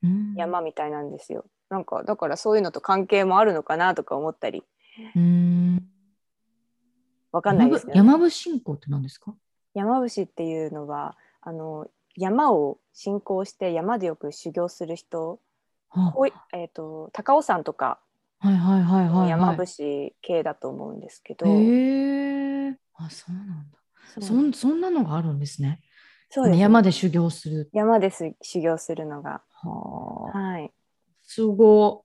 うん。山みたいなんですよ。なんかだからそういうのと関係もあるのかなとか思ったり。うん。わかんないですけど、ね、山伏信仰って何ですか？山伏っていうのはあの山を信仰して山でよく修行する人あほいえー、と高尾山とかはいはいはいはい、はい。山伏系だと思うんですけど、へえ。あそうなんだ。そうそんそんなのがあるんですね。そうですね山で修行する。山です修行するのがはあ。はいすご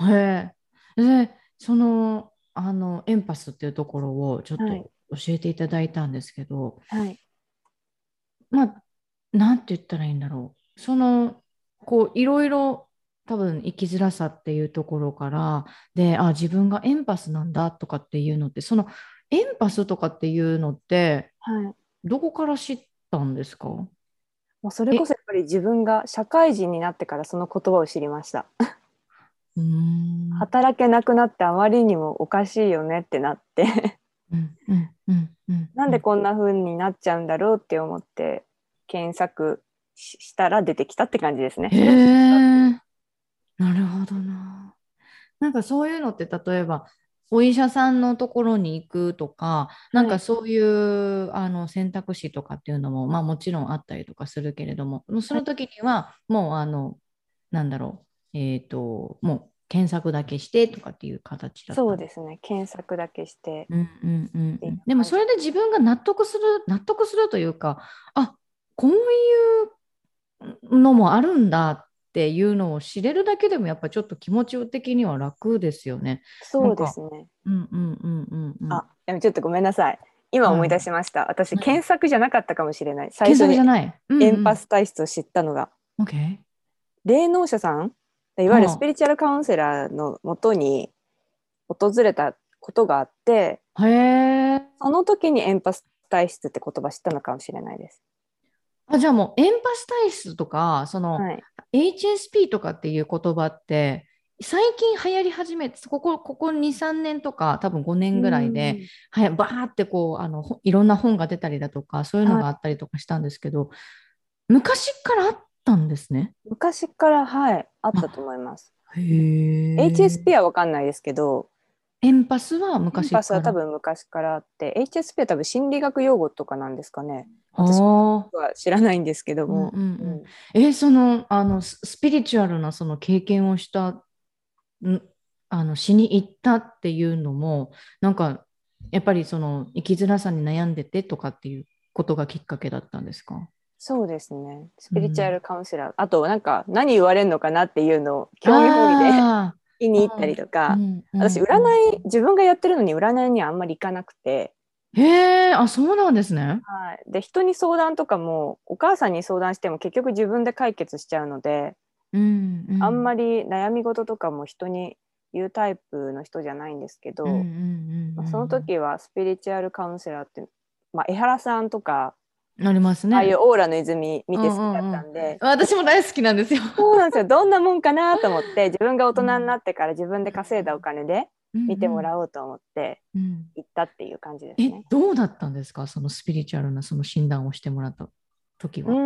い。へえ。で、その、あの、エンパスっていうところをちょっとはい教えていただいたんですけど、はいまあ、なんて言ったらいいんだろう。その、こう、いろいろ多分生きづらさっていうところから、で、あ、自分がエンパスなんだとかっていうのって、その、エンパスとかっていうのって、はいどこから知ったんですか？もうそれこそやっぱり自分が社会人になってからその言葉を知りました。うーん。働けなくなってあまりにもおかしいよねってなってうんうんうんうんなんでこんな風になっちゃうんだろうって思って検索ししたら出てきたって感じですね。へえなるほどな。なんかそういうのって例えばお医者さんのところに行くとか、なんかそういうあの選択肢とかっていうのも、まあもちろんあったりとかするけれども、もうその時にはもうあの、なんだろう、えっ、と、もう検索だけしてとかっていう形だった。そうですね。検索だけして、うんうんうんでもそれで自分が納得する納得するというかあこういうのもあるんだっていうのを知れるだけでもやっぱちょっと気持ち的には楽ですよね。そうですね。うんうんうんうんうん。あでもちょっとごめんなさい今思い出しました、私うん検索じゃなかったかもしれない最初にじゃない？うんうんエンパ。ス体質を知ったのが、OK。霊能者さん？いわゆるはあスピリチュアルカウンセラーのもとに訪れたことがあってへえ。その時にエンパス体質って言葉知ったのかもしれないです。あじゃあもうエンパス体質とかその、はい、HSP とかっていう言葉って最近流行り始めてここここ23年とか多分5年ぐらいで、はやバーってこうあのほいろんな本が出たりだとかそういうのがあったりとかしたんですけど、昔からあったんですね？うん昔からはいあったと思います。HSP は分かんないですけどエンパスはエン昔から？パスは多分昔からあって HSP は多分心理学用語とかなんですかね。あ私は知らないんですけども。うんうんうん。うん。えそのあのススピリチュアルなその経験をしたんあのしに行ったっていうのもなんかやっぱりその生きづらさに悩んでてとかっていうことがきっかけだったんですか？そうですね。スピリチュアルカウンセラー、あとなんか何言われるのかなっていうのを興味本位であ聞きに行ったりとーか、うんうん私占い自分がやってるのに占いにはあんまり行かなくて、へえあそうなんですね。はい、で人に相談とかもお母さんに相談しても結局自分で解決しちゃうので、うんうん、あんまり、り悩み事とかも人に言うタイプの人じゃないんですけど、うんうんうんうん。まあ、その時はスピリチュアルカウンセラーって、まあ、江原さんとか、ありますね。ああいうオーラの泉見て好きだったんで、私も大好きなんですよ。そうなんですよどんなもんかなと思って (laughs) 自分が大人になってから自分で稼いだお金で見てもらおうと思ってうんうん。行ったっていう感じですえね。どうだったんですか？そのスピリチュアルなその診断をしてもらった時うは。ー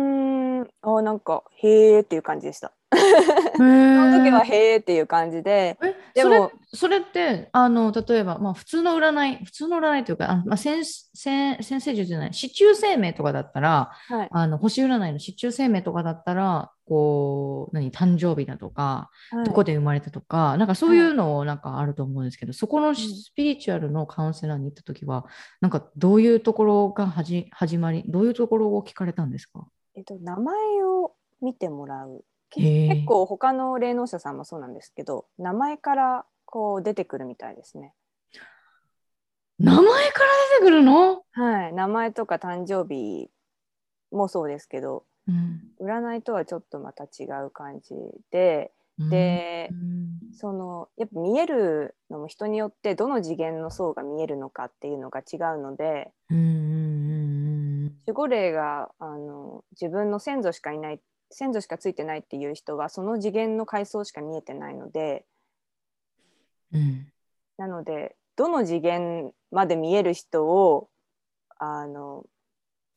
んあなんかへーっていう感じでした。(laughs) そその時はへーっていう感じで。えそれでもそれってあの例えば、まあ、普通の占い普通の占いというかあ、まあ、先先先生術じゃない市中生命とかだったらはい。あの星占いの市中生命とかだったらこう何誕生日だとか、はい。どこで生まれたとかなんかそういうのをなんかあると思うんですけど、そこのスピリチュアルのカウンセラーに行った時はなんかどういうところがはじ始まりどういうところを聞かれたんですか？えっと、名前を見てもらう結構他の霊能者さんもそうなんですけど名前からこう出てくるみたいですね。名前から出てくるの、はい、名前とか誕生日もそうですけどうん。占いとはちょっとまた違う感じででうん。そのやっぱ見えるのも人によってどの次元の層が見えるのかっていうのが違うのでうん。守護霊があの自分の先祖しかいない先祖しかついてないっていう人はその次元の階層しか見えてないのでうんなのでどの次元まで見える人をあのはいはい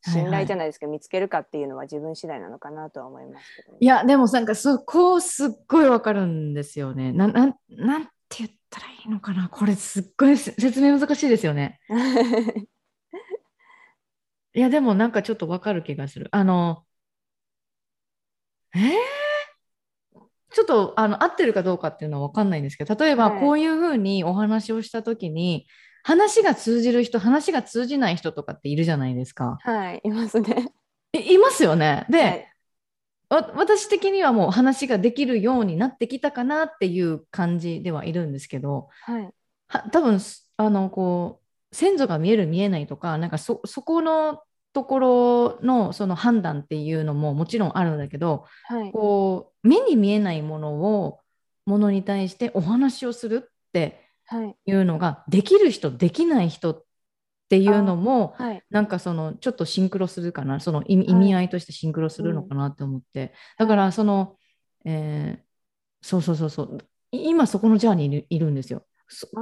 信頼じゃないですけど、見つけるかっていうのは自分次第なのかなとは思いますけど、ね、いやでもなんかそこすっごいわかるんですよね。ななんなんて言ったらいいのかなこれすっごいせ説明難しいですよね。(laughs) いやでもなんかちょっとわかる気がする。あのえー？ちょっとあの合ってるかどうかっていうのはわかんないんですけど例えばはいこういうふうにお話をした時に話が通じる人話が通じない人とかっているじゃないですか。はいいますね。いいますよね。で、はいわ私的にはもう話ができるようになってきたかなっていう感じではいるんですけどはいは多分すあのこう先祖が見える見えないとかなんかそそこのところのその判断っていうのももちろんあるんだけどはい。こう目に見えないものをものに対してお話をするってはい。いうのができる人できない人っていうのもはい。なんかそのちょっとシンクロするかなその意味,、合いとしてシンクロするのかなって思って、だからその、えーそうそうそうそう。い今そこのジャーにいるいるんですよ。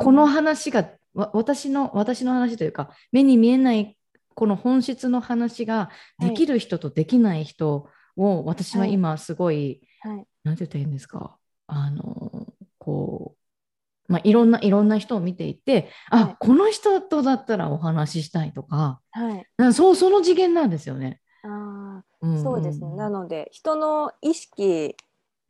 この話がわ私の私の話というか目に見えないこの本質の話ができる人とできない人を私は今すごい、はい。なんて言ったらいいんですか？あのこう、まあ、いろんないろんな人を見ていてあ、はい。この人とだったらお話ししたいとかはい。そうその次元なんですよね。あうん。ーそうですね、んなので人の意識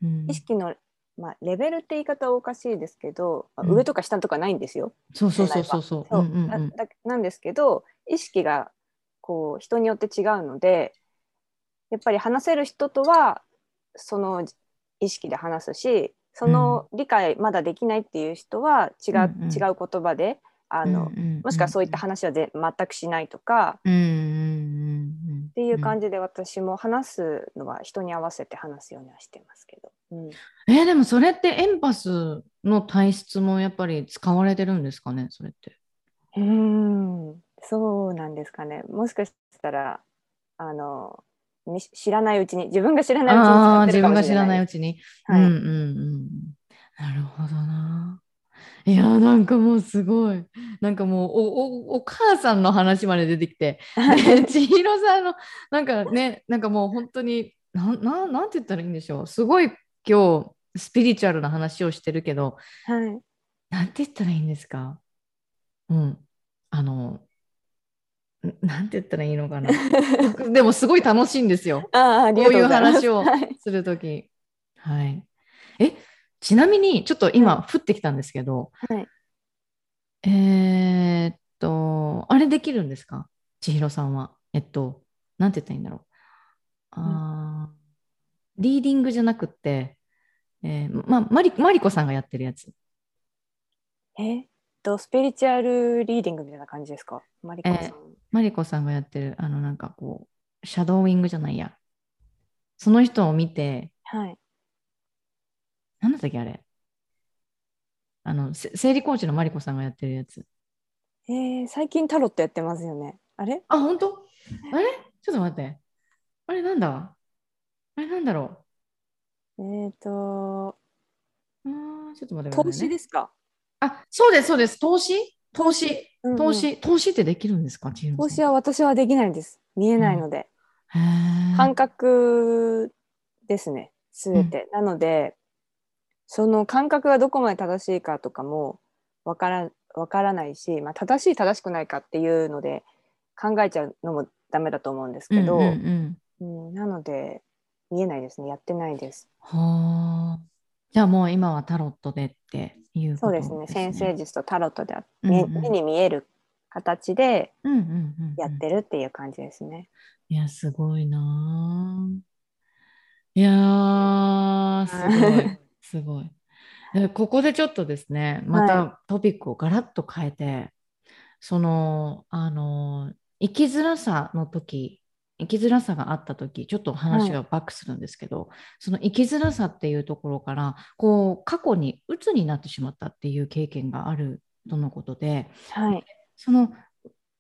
うん。意識の、まあ、レベルって言い方はおかしいですけど、まあうん。上とか下とかないんですよ。そうそうそうそうそう。そう。うんうんうん。なんですけど意識がこう人によって違うのでやっぱり話せる人とはその意識で話すしその理解まだできないっていう人は違う,、うんうん。違う言葉であの、うんうんうんもしくはそういった話はぜ全くしないとかうんうんうんうんっていう感じ、じで私も話すのは人に合わせて話すようにはしてますけど。うん。えーでもそれってエンパスの体質もやっぱり使われてるんですかねそれって。うーんそうなんですかね。もしかしたらあのみ知らないうちに自分が知らないうちにああー自使ってるか分が知らな。ないうちに。はいうんうんうん。なるほどな。いやなんかもうすごいなんかもうおおお母さんの話まで出てきてで千尋さんのなんかねなんかもう本当になんなんなんて言ったらいいんでしょうすごい今日スピリチュアルな話をしてるけどはい。なんて言ったらいいんですか？うん。あの、んなんて言ったらいいのかな。(laughs) でもすごい楽しいんですよ。(laughs) あ。こういう話をはいするとき。はい。え、ちなみに、ちょっと今、降ってきたんですけど、はいえーっと、あれできるんですか？千尋さんは。えっと、なんて言ったらいいんだろう。あーリーディングじゃなくって、えーま、マリマリコさんがやってるやつ。えっと、スピリチュアルリーディングみたいな感じですか？マリコさん。えマリコさんがやってる、あの、なんかこう、シャドーイングじゃないや。その人を見て、はい。なんだったっけ、あれ。あの、せ生理コーチのマリコさんがやってるやつ。えー、最近タロットやってますよね。あれ？あ、本当？あれ？ちょっと待って。あれなんだ？あれなんだろえっ、と、うあーちょっと待ってくだ投。資ですか？あ、そうです、そうです。投資？投資うんうん投資、投資ってできるんですか？投資は私はできないです。見えないので。へー感覚ですね。すべて。なので、その感覚がどこまで正しいかとかもわからわからないし、まあ、正しい正しくないかっていうので考えちゃうのもダメだと思うんですけど、うんうんうんうんなので見えないですねやってないです。はあ。じゃあもう今はタロットでっていうことそうですね先生術とタロットであうんうん目目に見える形でうんうんうんうんやってるっていう感じですね。いや、すごいなあ。いやー、(laughs) すごい、すごい。でここでちょっとですね、またトピックをガラッと変えて、その、あの、生きづらさの時、生きづらさがあった時、ちょっと話がバックするんですけど、その生きづらさっていうところから、こう、過去に鬱になってしまったっていう経験があるとのことで、はい。その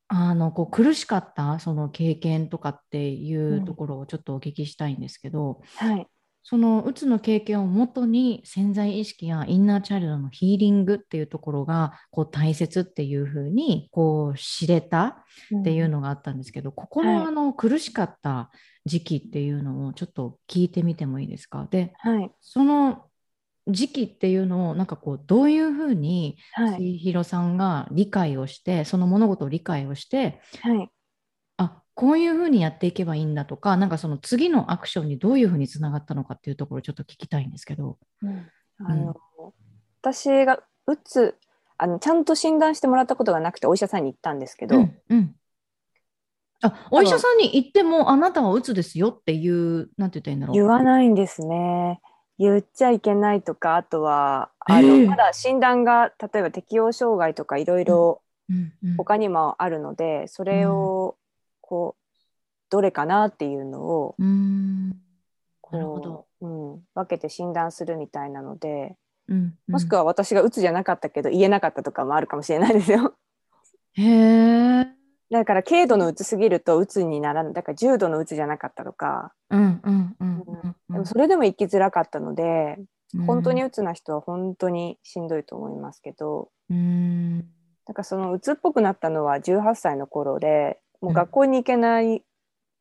あのこう苦しかったその経験とかっていうところをちょっとお聞きしたいんですけど、はい。そのうつの経験をもとに潜在意識やインナーチャイルドのヒーリングっていうところがこう大切っていうふうにこう知れたっていうのがあったんですけど、ここはいのあの苦しかった時期っていうのをちょっと聞いてみてもいいですか？ではい。その時期っていうのをなんかこうどういうふうにはい。千尋さんが理解をしてその物事を理解をしてはい。あこういうふうにやっていけばいいんだとかなんかその次のアクションにどういうふうにつながったのかっていうところをちょっと聞きたいんですけど。うん。あの、私がうつあのちゃんと診断してもらったことがなくてお医者さんに行ったんですけど、うんうん。あお医者さんに行ってもあなたはうつですよっていうなんて言ったらいいんだろう。言わないんですね。言っちゃいけないとかあとはあの、ええまだ診断が例えば適応障害とかいろいろうんうん。他にもあるので、それをこうどれかなっていうのをなるほこど。う、うん、分けて診断するみたいなのでうんうん。もしくは私がうつじゃなかったけど言えなかったとかもあるかもしれないですよ。へえ。だから軽度のうつすぎるとうつにならないだから重度のうつじゃなかったとか、うんうんうんうんでもそれでも生きづらかったので、うん。本当にうつな人は本当にしんどいと思いますけど、うーん。だからその鬱っぽくなったのは18歳の頃でもう学校に行けない、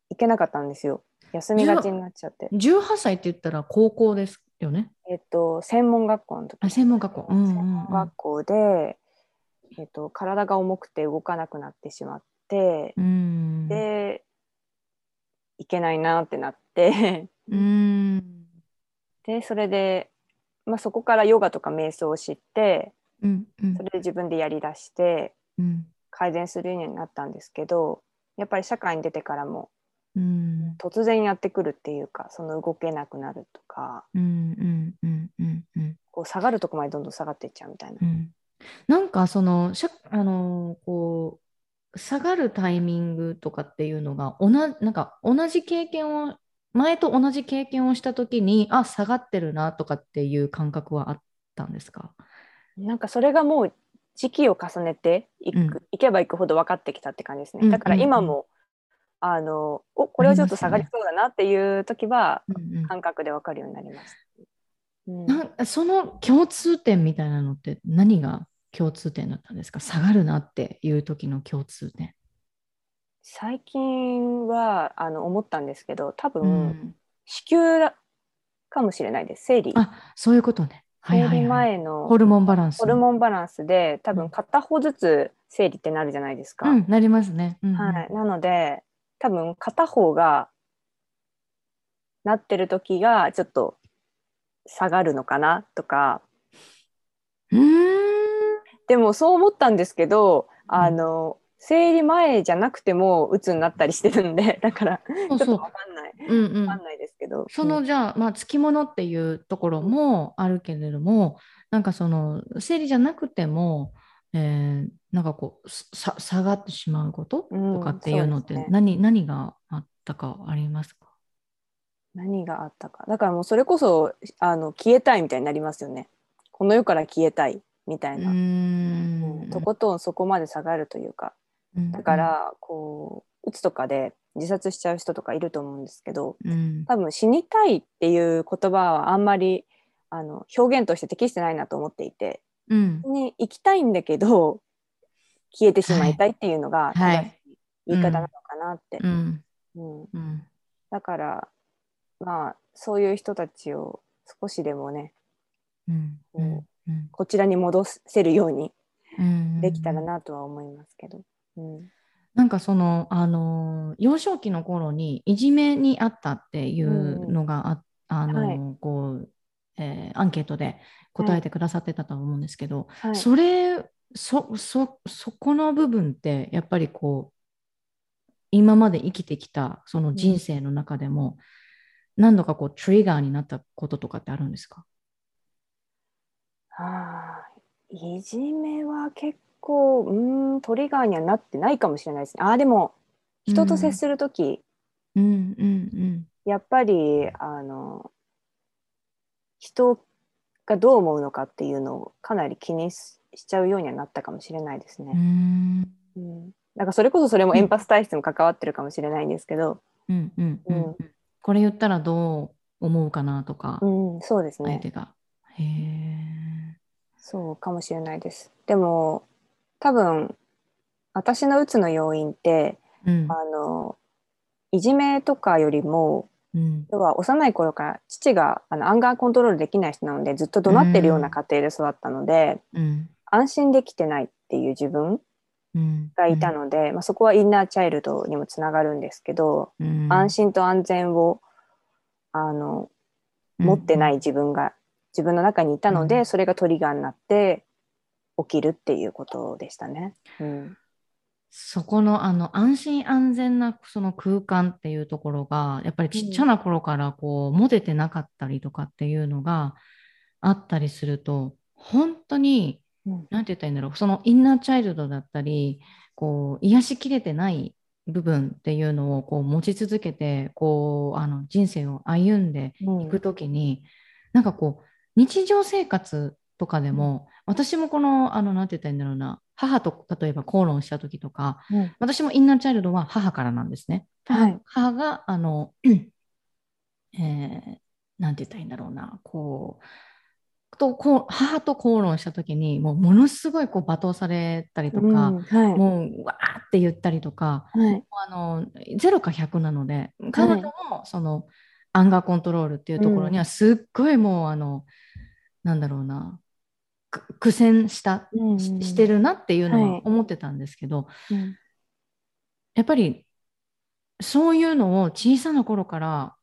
行けなかったんですよ休みがちになっちゃって18歳って言ったら高校ですよね？えっと専門学校の時あ専門学校。うんうんうん専門学校で、えっと、体が重くて動かなくなってしまって、うん。でいけないなってなってうん。(laughs) でそれで、まあ、そこからヨガとか瞑想を知ってうんうんそれで自分でやりだしてうん改善するようになったんですけどやっぱり社会に出てからもうん。突然やってくるっていうかその動けなくなるとかうんうんうんうんうん。こう下がるとこまでどんどん下がっていっちゃうみたいな。う。ん。なんかそのしゃあのこう下がるタイミングとかっていうのが同じなんか同じ経験を前と同じ経験をした時にあ下がってるなとかっていう感覚はあったんですか？なんかそれがもう時期を重ねていく、うんいけばいくほど分かってきたって感じですね。うんだから今も、あのおこれはちょっと下がりそうだなっていう時はうんうん感覚で分かるようになりました。うんなんその共通点みたいなのって何が共通点だったんですか？下がるなっていう時の共通点。最近はあの思ったんですけど多分、うん子宮かもしれないです生理。あそういうことね。はい生理前のホルモンバランス。ホルモンバランスで多うん。分片方ずつ生理ってなるじゃないですか。うん、なりますね。うんうん。はい、なので多分片方がなってる時がちょっと下がるのかな？とか。うーん。でもそう思ったんですけど、うん。あの生理前じゃなくても鬱になったりしてるんで (laughs) だからちょっとわ。かんない。うんうん。わかんないですけど、そのじゃあ、まあ、つきものっていうところもあるけれども、なんかその生理じゃなくても、えーなんかこうさ下がってしまうことうんとかっていうのってそうですね。何,、何があったかありますか？何があったか。だからもうそれこそあの消えたいみたいになりますよね。この世から消えたいみたいな、とことんそこまで下がるというかだか、らこううつとかで自殺しちゃう人とかいると思うんですけどうん。多分死にたいっていう言葉はあんまりあの表現として適してないなと思っていてうん。に生きたいんだけど消えてしまいたいっていうのがはい。正しい言い方なのかなって、うん。うん。うん。だからまあそういう人たちを少しでもねうん。こちらに戻せるようにうん。できたらなとは思います。うん。なんかその、あの幼少期の頃にいじめにあったっていうのがあ,、あのはい。こうえーアンケートで答えてくださってたと思うんですけど、はい。それそそそこの部分ってやっぱりこう今まで生きてきたその人生の中でも、何度かこうトリガーになったこととかってあるんですか？あーいじめは結構うーんトリガーにはなってないかもしれないですね。あーでも人と接する時、うんうんやっぱりあの人がどう思うのかっていうのをかなり気にししちゃうようにはなったかもしれないですうんうね。んうんなんかそれこそそれもエンパス体質も関わってるかもしれないんですけど、うんうんうんうんこれ言ったらどう思うかなとか、うん、そうですね。相手が。へえ。そうかもしれないです。でも多分私のうつの要因ってうん。あのいじめとかよりもうん。要は幼い頃から父があのアンガーコントロールできない人なのでずっと怒鳴ってるような家庭で育ったので、うん。安心できてないっていう自分うん。がいたので、まあ、そこはインナーチャイルドにもつながるんですけど、うん。安心と安全をあの持ってない自分が自分の中にいたので、うん。それがトリガーになって起きるっていうことでしたね。うん。そこのあの安心安全なその空間っていうところがやっぱりちっちゃな頃からこう持ててなかったりとかっていうのがあったりすると本当にうん。なんて言ったらいいんだろうそのインナーチャイルドだったりこう癒しきれてない部分っていうのをこう持ち続けてこうあの人生を歩んでうんいくときに、なんかこう日常生活とかでも、私もこのあのなんて言ったらいいんだろうな母と例えば口論した時とかうん。私もインナーチャイルドは母からなんですね。はい。母があの、(clears throat) えーなんて言ったらいいんだろうなこうとこう母と口論した時にもうものすごいこう罵倒されたりとか、うん。はい。もうわーって言ったりとかはい。あの0か100なので彼女もそのアンガーコントロールっていうところにはすっごいもうあのなんだろうなく苦戦したうんししてるなっていうのははい。思ってたんですけど、うん。やっぱりそういうのを小さな頃から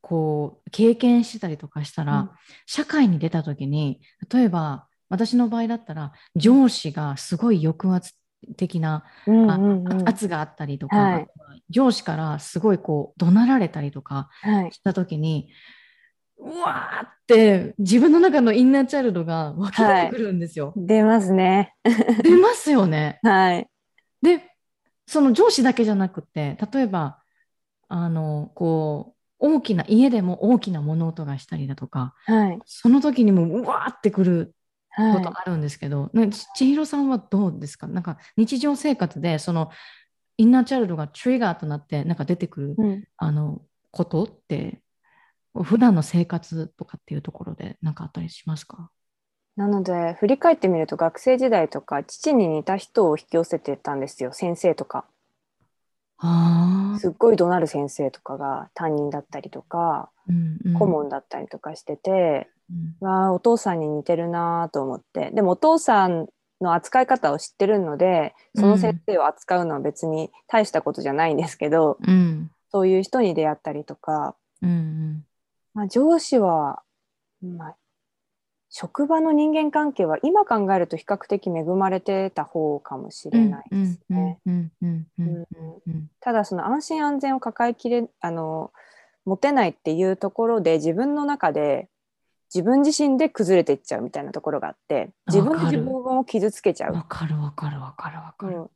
こう経験してたりとかしたら、うん。社会に出た時に例えば私の場合だったら上司がすごい抑圧的な、うんあうんうん。圧があったりとか、はい。上司からすごいこう怒鳴られたりとかはい。した時にうわーって自分の中のインナーチャイルドが湧き出てくるんですよ。出ますね。(laughs) 出ますよね。はい。でその上司だけじゃなくて例えばあのこう大きな家でも大きな物音がしたりだとかはい。その時にもうわーってくるこはいと。あるんですけど、ねち千尋さんはどうですか？なんか日常生活でそのインナーチャイルドがトリガーとなってなんか出てくる、うんあのことって普段の生活とかっていうところで何かあったりしますか？なので振り返ってみると学生時代とか父に似た人を引き寄せてたんですよ先生とか。あすっごい怒鳴る先生とかが担任だったりとかうんうん。顧問だったりとかしてて、うん。わあお父さんに似てるなと思って。でもお父さんの扱い方を知ってるのでその先生を扱うのは別に大したことじゃないんですけど、うん。そういう人に出会ったりとか、うんうんまあ、上司は、まあ、職場の人間関係は今考えると比較的恵まれてた方かもしれないですね。ただその安心安全を抱えきれあの持てないっていうところで自分の中で自分自身で崩れていっちゃうみたいなところがあって自分で自分を傷つけちゃう、わかるわかるわかるわかる。うん。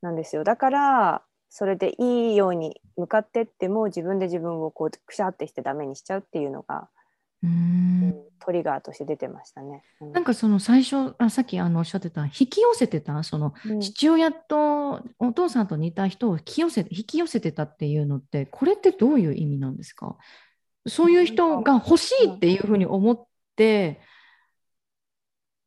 なんですよ。だからそれでいいように向かってっても自分で自分をこうくしゃってしてダメにしちゃうっていうのが、ううんんトリガーとして出てましたね。うんなんかその最初あさっきあのおっしゃってた引き寄せてたそのうん父親とお父さんと似た人を引き寄せ引き寄せてたっていうのってこれってどういう意味なんですか？そういう人が欲しいっていうふうに思って、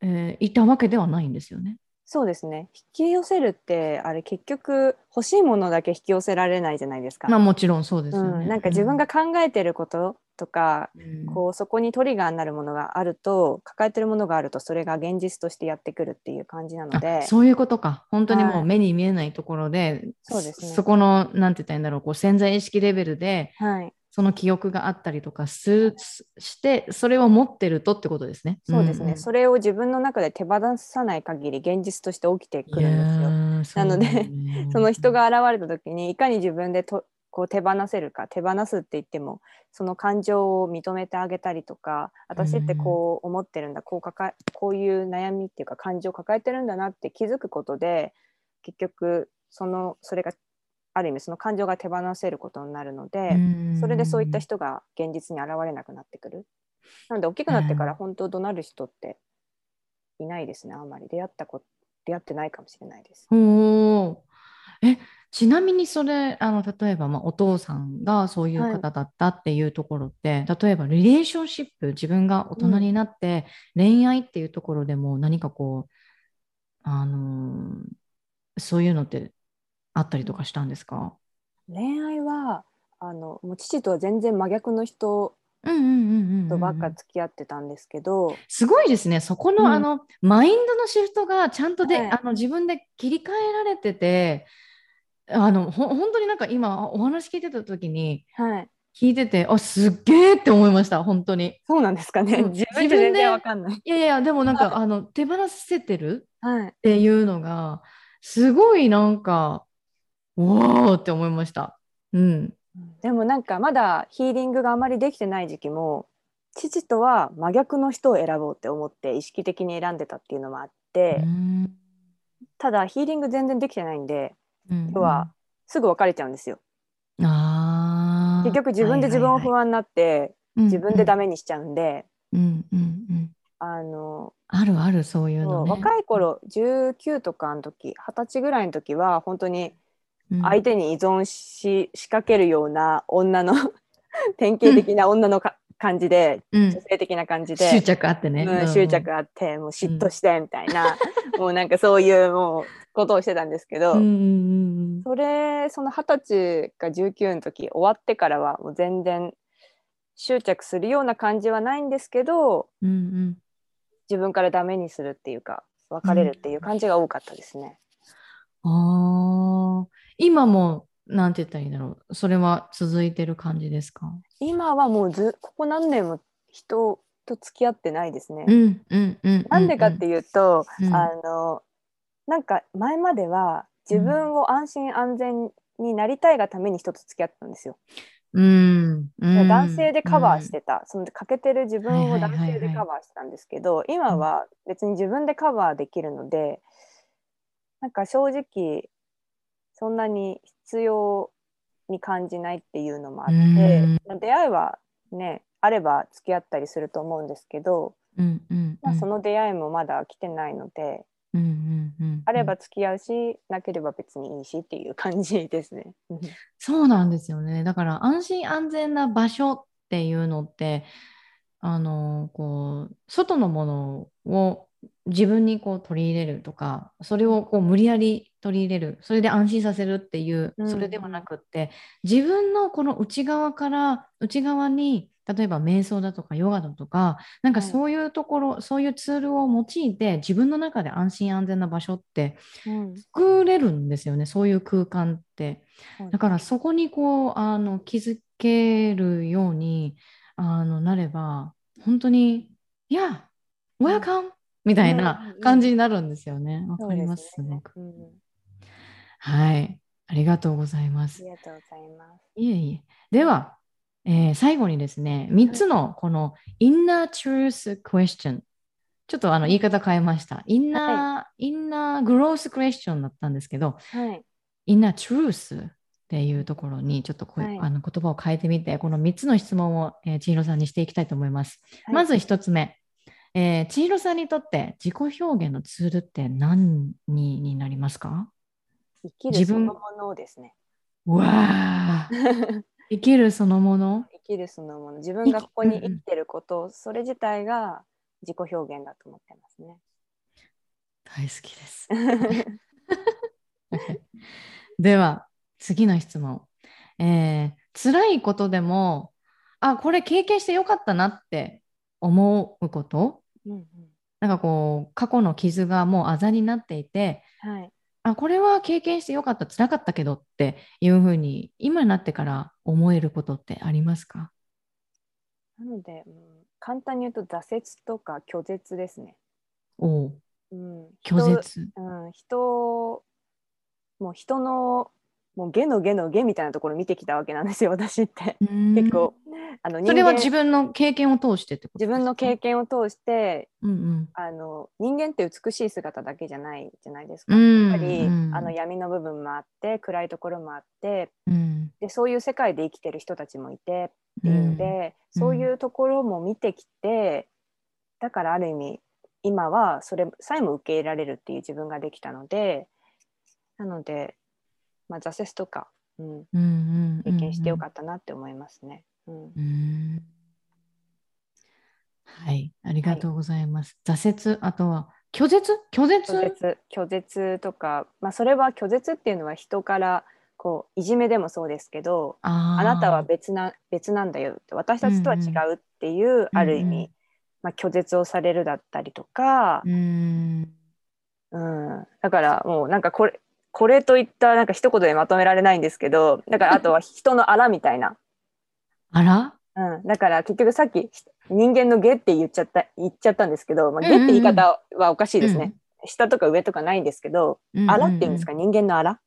えーいたわけではないんですよね。そうですね。引き寄せるってあれ結局欲しいものだけ引き寄せられないじゃないですか。まあもちろんそうですよね。うん、なんか自分が考えてることとか、うん。こうそこにトリガーになるものがあると抱えてるものがあるとそれが現実としてやってくるっていう感じなのあでそういうことか。本当にもはい。う目に見えないところで、そうですね。そこのなんて言ったらいいんだろう。こう潜在意識レベルではい、その記憶があったりとかするしてそれを持ってるとってことですね。そうですね、んんそれを自分の中で手放さない限り現実として起きてくるんですよ。なのでねその人が現れた時にいかに自分でとこう手放せるか手放すって言ってもその感情を認めてあげたりとか私ってこう思ってるんだこう抱えこういう悩みっていうか感情を抱えてるんだなって気づくことで結局そのそれがある意味その感情が手放せることになるので、うん。それでそういった人が現実に現れなくなってくる。なので大きくなってから本当怒鳴る人っていないですね。あんまり出会ったこ出会ってないかもしれないです。えちなみにそれあの例えば、まあ、お父さんがそういう方だったっていうところって、例えばリレーションシップ自分が大人になって、恋愛っていうところでも何かこうあのーそういうのってあったりとかしたんですか？恋愛はあのもう父とは全然真逆の人とばっか付き合ってたんですけど、すごいですね。そこの、うんあのマインドのシフトがちゃんとで、はいあの自分で切り替えられてて、あのほ本当になんか今お話聞いてた時にはい、聞いてて、あすっげえって思いました。本当に。そうなんですかね、うん自分でで全然わかんない。いやいやでもなんか (laughs) あの手放せてるはい、っていうのがすごいなんかおおって思いました。うん。でもなんかまだヒーリングがあまりできてない時期も父とは真逆の人を選ぼうって思って意識的に選んでたっていうのもあって、うんただヒーリング全然できてないんでうん要はすぐ別れちゃうんですよ。結局自分で自分を不安になって自分でダメにしちゃうんで、うんうんうんあのあるあるそういうのね。若い頃19とかの時20歳ぐらいの時は本当にうん相手に依存し仕掛けるような女の (laughs) 典型的な女のか感じで、うん。女性的な感じで。執着あってね。うんうん。執着あってもう嫉妬してみたいな、(laughs) もうなんかそういうもうことをしてたんですけど、うんうんそれその二十歳か19の時終わってからはもう全然執着するような感じはないんですけどうんうん。自分からダメにするっていうか別れるっていう感じが多かったですね。ああ、今も、なんて言ったらいいんだろう。それは続いてる感じですか？今はもうずここ何年も人と付き合ってないですね。うんうんうん。なんでかっていうと、うんあのなんか前までは自分を安心安全になりたいがために人と付き合ってたんですよ。うん、うん。男性でカバーしてた、その欠けてる自分を男性でカバーしてたんですけど、今は別に自分でカバーできるので、なんか正直そんなに必要に感じないっていうのもあって、うんまあ出会いはねあれば付き合ったりすると思うんですけど、うんうんうん。まあ、その出会いもまだ来てないので、うんうんうん。あれば付き合うしなければ別にいいしっていう感じですね。そうなんですよね。だから安心安全な場所っていうのって、あの、こう、外のものを自分にこう取り入れるとか、それをこう無理やり取り入れる、それで安心させるっていううん、それではなくって、自分のこの内側から内側に、例えば瞑想だとかヨガだとか、なんかはい。そういうところ、そういうツールを用いて自分の中で安心安全な場所ってうん。作れるんですよね、そういう空間って。だからそこにこうあの気づけるようにあのなれば本当に「いや Welcome!」みたいうんうんうなん感じになるんですよね。わそうかりますですね。うんはい。ありがとうございます。ありがとうございます。いえいえ。では、えー最後にですね、3つのこの Inner Truth Question。ちょっとあの言い方変えました。Inner,、Inner Growth Question だったんですけど、はい。インナートゥルースっていうところにちょっとこう、はいあの言葉を変えてみて、この3つの質問を、えー千尋さんにしていきたいと思います。はいまず1つ目、えー千尋さんにとって自己表現のツールって何にになりますか？生きる自分そのものですね。わあ、(laughs) 生きるそのもの？生きるそのもの。自分がここに生きてること、それ自体が自己表現だと思ってますね。大好きです。(laughs) では、次の質問。えー辛いことでも、あ、これ経験してよかったなって思うこと？うんうんなんかこう、過去の傷がもうあざになっていて、はい。あ、これは経験してよかった、辛かったけどっていうふうに、今になってから思えることってありますか？なので、うん簡単に言うと挫折とか拒絶ですね。おううん、拒絶。人,、うん、人もう人のもう下の下の下みたいなところを見てきたわけなんですよ私って。結結構あのそれは自分の経験を通してってこと自分の経験を通してうんうん。あの人間って美しい姿だけじゃないじゃないですか。うんやっぱり、うん。あの闇の部分もあって暗いところもあってうん。でそういう世界で生きてる人たちもいてっていうので、うん。そういうところも見てきてだからある意味今はそれさえも受け入れられるっていう自分ができたのでなので、まあ、挫折とか、うん、うんうん経験してよかっったなって思いますね。うん。た。うん。はい、ありがとうございます。挫折、あとは拒絶？拒絶？拒絶。とか、まあ、それは拒絶っていうのは人からこういじめでもそうですけどあなたは別な別なんだよ私たちとは違うっていう、ある意味、うんうん。まあ、拒絶をされるだったりとか、うん。うん、だからもうなんかこれこれといったなんか一言でまとめられないんですけどだからあとは人のあらみたいな、あら？うん、だから結局さっき人間の下って言っちゃった言っちゃったんですけど、まあ、うんうんうん下って言い方はおかしいですね、下とか上とかないんですけど、うんあらっていうんですか？人間のあら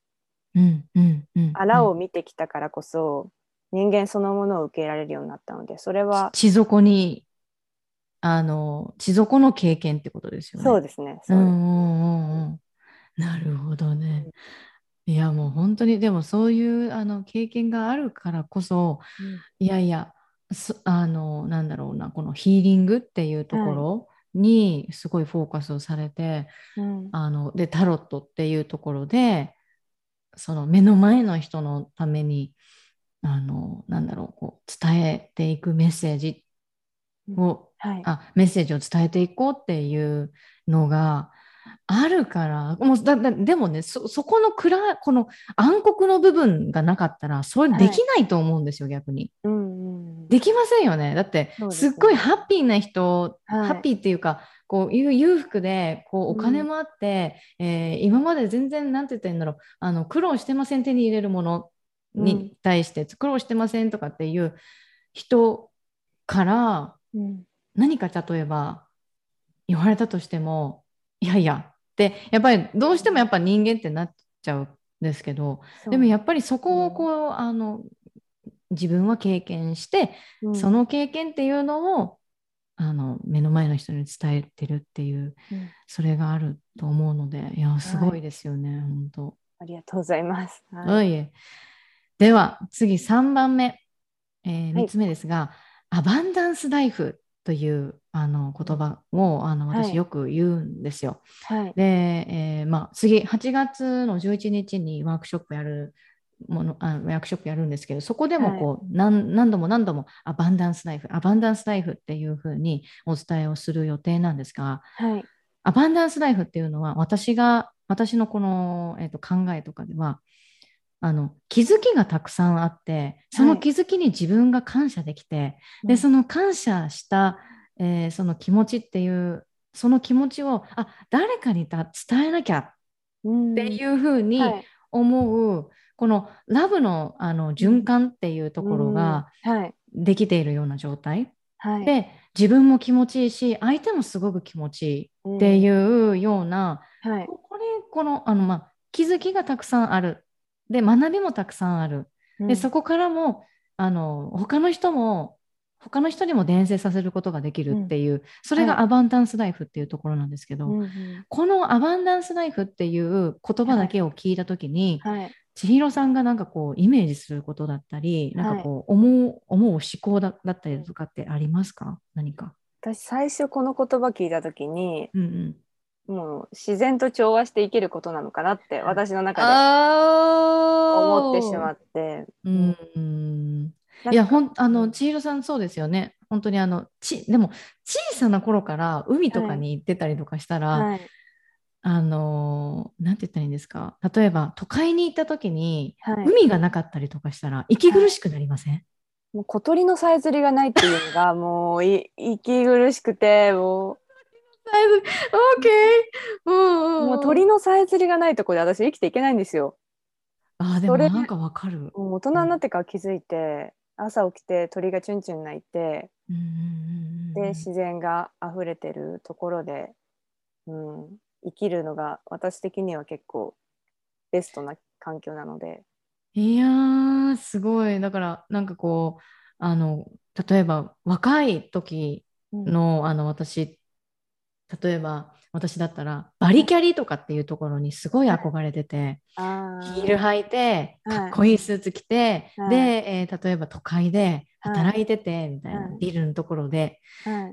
うんうんうんあらを見てきたからこそ人間そのものを受け入れられるようになったのでそれは血底にあの血底の経験ってことですよね。そうですねそううんですうんうんうん。なるほどね。いやもう本当にでもそういうあの経験があるからこそいやいやそあのなんだろうなこのヒーリングっていうところにすごいフォーカスをされて、うん。あのでタロットっていうところでその目の前の人のためにあのなんだろうこう伝えていくメッセージを、はい、あメッセージを伝えていこうっていうのがあるから。もうだだでもねそそこの暗この暗黒の部分がなかったらそれできないと思うんですよ、はい、逆に、うんうん、できませんよね。だって、ね、すっごいハッピーな人、はい、ハッピーっていうかこういう裕福でこうお金もあって、うん、えー、今まで全然なんて言ったらいいんだろう。あの苦労してません手に入れるものに対して、苦労してませんとかっていう人から、何か例えば言われたとしてもいやいや。ってやっぱりどうしてもやっぱ人間ってなっちゃうんですけどでもやっぱりそこをこう、あの自分は経験して、うん、その経験っていうのをあの目の前の人に伝えてるっていう、うん、それがあると思うのでいやすごいですよね、はい、本当。ありがとうございます。はい、では次3番目、えー、3つ目ですが、はい、アバンダンスライフというあの言葉をあの私よく言うんですよ。はい、で、えー、まあ、次8月の11日にワークショップやるものあワークショップやるんですけどそこでもこう、はい、何何度も何度もアバンダンスライフアバンダンスライフっていうふうにお伝えをする予定なんですが、はい、アバンダンスライフっていうのは私が私のこの、えーと、考えとかではあの気づきがたくさんあってその気づきに自分が感謝できて、はい、でその感謝した、えー、その気持ちっていうその気持ちをあ誰かに伝えなきゃっていうふうに思う、このラブのあの循環っていうところができているような状態、はい、で自分も気持ちいいし相手もすごく気持ちいいっていうような、これこのあの、まあ、気づきがたくさんあるで学びもたくさんある、でそこからもあの他の人も他の人にも伝染させることができるっていう、うん、それがアバンダンスライフっていうところなんですけど、はい、このアバンダンスライフっていう言葉だけを聞いた時に、はい、千尋さんがなんかこうイメージすることだったり、なんかこう思う思う思考だったりとかってありますか何か私最初この言葉聞いた時に、うんうんもう自然と調和して生きることなのかなって私の中で思ってしまって。うん。いやほんあの千尋さんそうですよね。本当にあのちでも小さな頃から海とかに行ってたりとかしたら、はい。はい、あのなんて言ったらいいんですか？例えば都会に行った時に、はい、海がなかったりとかしたら息苦しくなりません、もう小鳥のさえずりがないっていうのがもう (laughs) 息苦しくてもうオーケー。もう鳥のさえずりがないところで私生きていけないんですよ。あでもなんかわかる。大人になってから気づいて、うん、朝起きて鳥がチュンチュン鳴いて、で自然が溢れてるところで、うん、生きるのが私的には結構ベストな環境なので。いやすごいだからなんかこうあの例えば若い時のうん、あの私例えば私だったらバリキャリとかっていうところにすごい憧れてて、はい、ヒール履いてかっこいいスーツ着て、はい、で、えー、例えば都会で働いててみたいな、ビルのところで、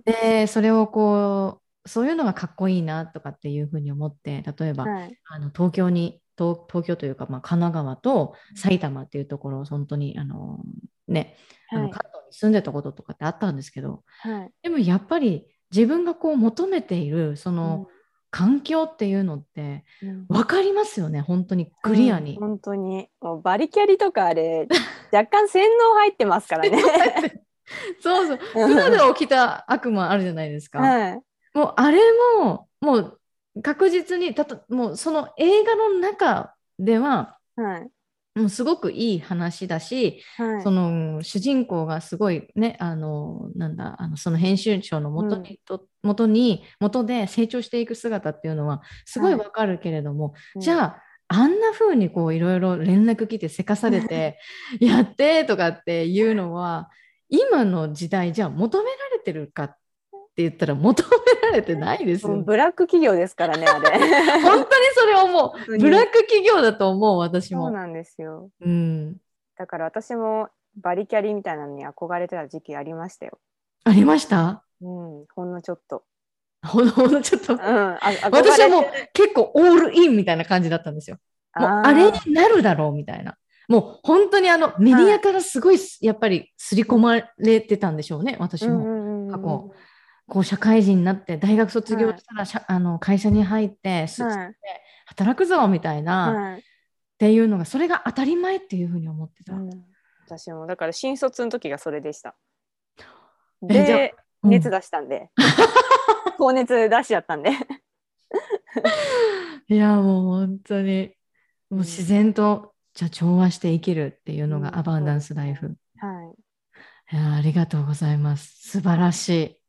でそれをこうそういうのがかっこいいなとかっていうふうに思って例えば、あの東京に東東京というか、まあ、神奈川と埼玉っていうところを本当にあのね、あの関東に住んでたこととかってあったんですけど、でもやっぱり自分がこう求めているその、環境っていうのって分かりますよね、うん、本当にクリアに、うん、本当に。もうバリキャリとかあれ (laughs) 若干洗脳入ってますからね。(laughs) そうそう。船で起きた悪魔あるじゃないですか、はい、もうあれももう確実にたともうその映画の中では、はい、もうすごくいい話だし、はい、その主人公がすごいねあのなんだあのその編集長のもとに、うん、と元に元で成長していく姿っていうのはすごいわかるけれども、はい、じゃあ、あんな風にこういろいろ連絡来てせかされて (laughs) やってとかっていうのは今の時代じゃあ求められてるかって言ったら求められてないですよ。ブラック企業ですからね、あれ。(laughs) 本当にそれ思う。ブラック企業だと思う、私も。そうなんですよ。うん。だから私もバリキャリみたいなのに憧れてた時期ありましたよ。ありました？うん、ほんのちょっと。ほんのちょっと。うん、私はもう結構オールインみたいな感じだったんですよ。もうあれになるだろうみたいな。もう本当にあのメディアからすごいやっぱり刷り込まれてたんでしょうね、私も。かこうこう社会人になって大学卒業したら、あの会社に入って働くぞみたいな、っていうのがそれが当たり前っていうふうに思ってた。私もだから新卒の時がそれでした。で、熱出したんで、(laughs) 高熱出しちゃったんで (laughs) いやもう本当にもう自然と、じゃ調和して生きるっていうのがアバンダンスライフ。はい。いやありがとうございます。素晴らしい。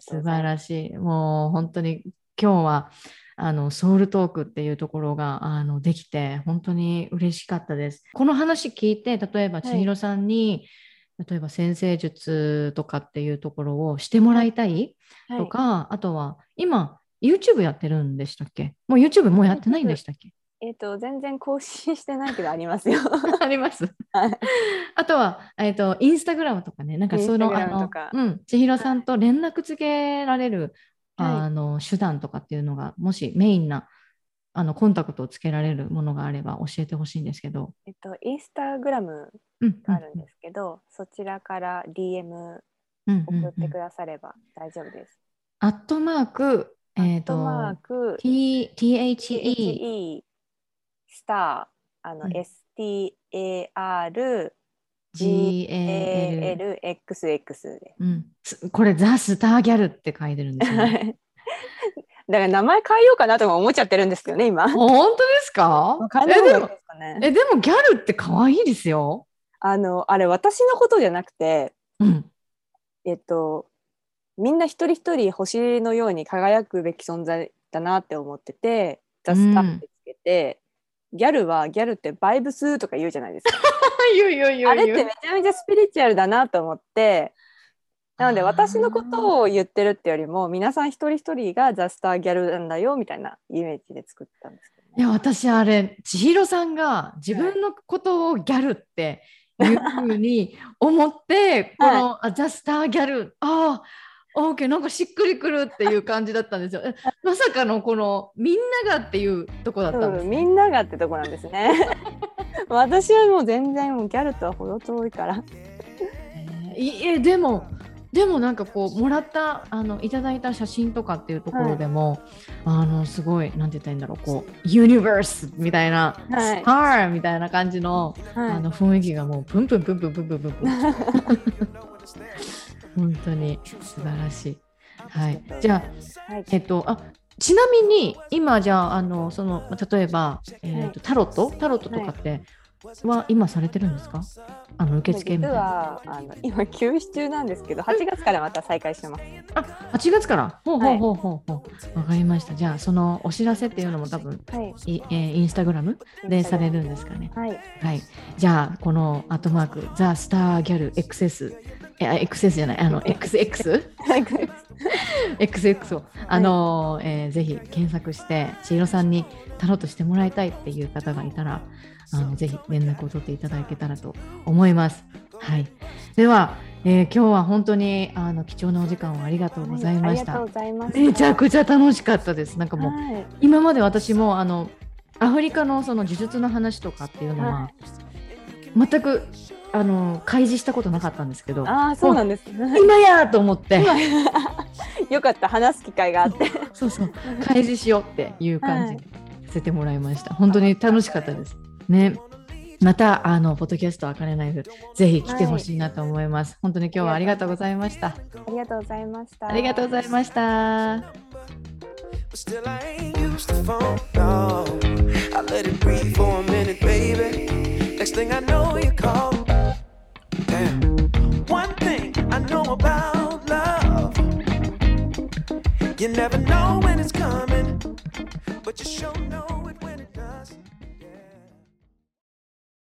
素晴らしい。もう本当に今日はあのソウルトークっていうところがあのできて本当に嬉しかったです。この話聞いて例えば千尋さんに、はい、例えば先生術とかっていうところをしてもらいたいとか、はい、あとは今 YouTube やってるんでしたっけ？もう YouTube もうやってないんでしたっけ？えっ、ー、と全然更新してないけどありますよ。(laughs) あります。あとはえっ、ー、とインスタグラムとかね、なんかそのあのうん千尋さんと連絡つけられる、はい、あの手段とかっていうのがもしメインなあのコンタクトをつけられるものがあれば教えてほしいんですけど。えっとインスタグラムがあるんですけど、うんうん、そちらから DM 送ってくだされば大丈夫です。アットマークえっ、ー、と、マーク T THE スター、あの、うん、STAR GALXX で、うん、これザ・スターギャルって書いてるんですね。(laughs) だから名前変えようかなとか思っちゃってるんですけどね、今。本当ですか？えでもえ、でもギャルって可愛いですよ。あの、あれ私のことじゃなくて、うん、えっと、みんな一人一人星のように輝くべき存在だなって思ってて、ザ・スターってつけて、ギャルはギャルってバイブスとか言うじゃないですか。(laughs) 言う言う言うあれってめちゃめちゃスピリチュアルだなと思ってなので私のことを言ってるってよりも皆さん一人一人がザ・スターギャルなんだよみたいなイメージで作ったんですけど、ね、いや私あれ千尋さんが自分のことをギャルっていうふうに思って、この、はい、ザ・スターギャルああオーケーなんかしっくりくるっていう感じだったんですよ。(laughs) まさかのこのみんながっていうとこだったんです、ね、みんながってとこなんですね。(laughs) 私はもう全然もうギャルとは程遠いから。えー、いえでもでもなんかこうもらったあのいただいた写真とかっていうところでも、はい、あのすごいなんて言ったらいいんだろうこうユニバースみたいな、はい、スターみたいな感じのはい、あの雰囲気がもうプンプンプンプンプンプンプンプン。(laughs) 本当に素晴らしい。はい、じゃあ、はい、えっとあちなみに今じゃああのその例えば、えーと、タロット？タロットとかって、は今されてるんですか？あの受付実はあの今休止中なんですけど8月からまた再開します。あ8月から？ほうほうほうほうほう、わかりました。じゃあそのお知らせっていうのも多分、はい。いえー、インスタグラムでされるんですかね。はい、はい、じゃあこのアットマークザ・スターギャル XS いや XS じゃない。あの XX XX をあの、はい、えー、ぜひ検索して千尋さんにタロットしてもらいたいっていう方がいたらあのぜひ連絡を取っていただけたらと思います。はい、では、えー、今日は本当にあの貴重なお時間をありがとうございました。はい、めちゃくちゃ楽しかったです。なんかもう、はい、今まで私もあのアフリカのその呪術の話とかっていうのは、はい、全くあの開示したことなかったんですけどあそうなんです、今やと思って。(laughs) よかった話す機会があって。そうそう。開示しようっていう感じにさせてもらいました、はい、本当に楽しかったです。ね。またあのポッドキャストあかねナイフぜひ来てほしいなと思います、はい、本当に今日はありがとうございました。ありがとうございました。ありがとうございました Next thing I know, you call. Damn. One thing I know about love. You never know when it's coming, but you sure know.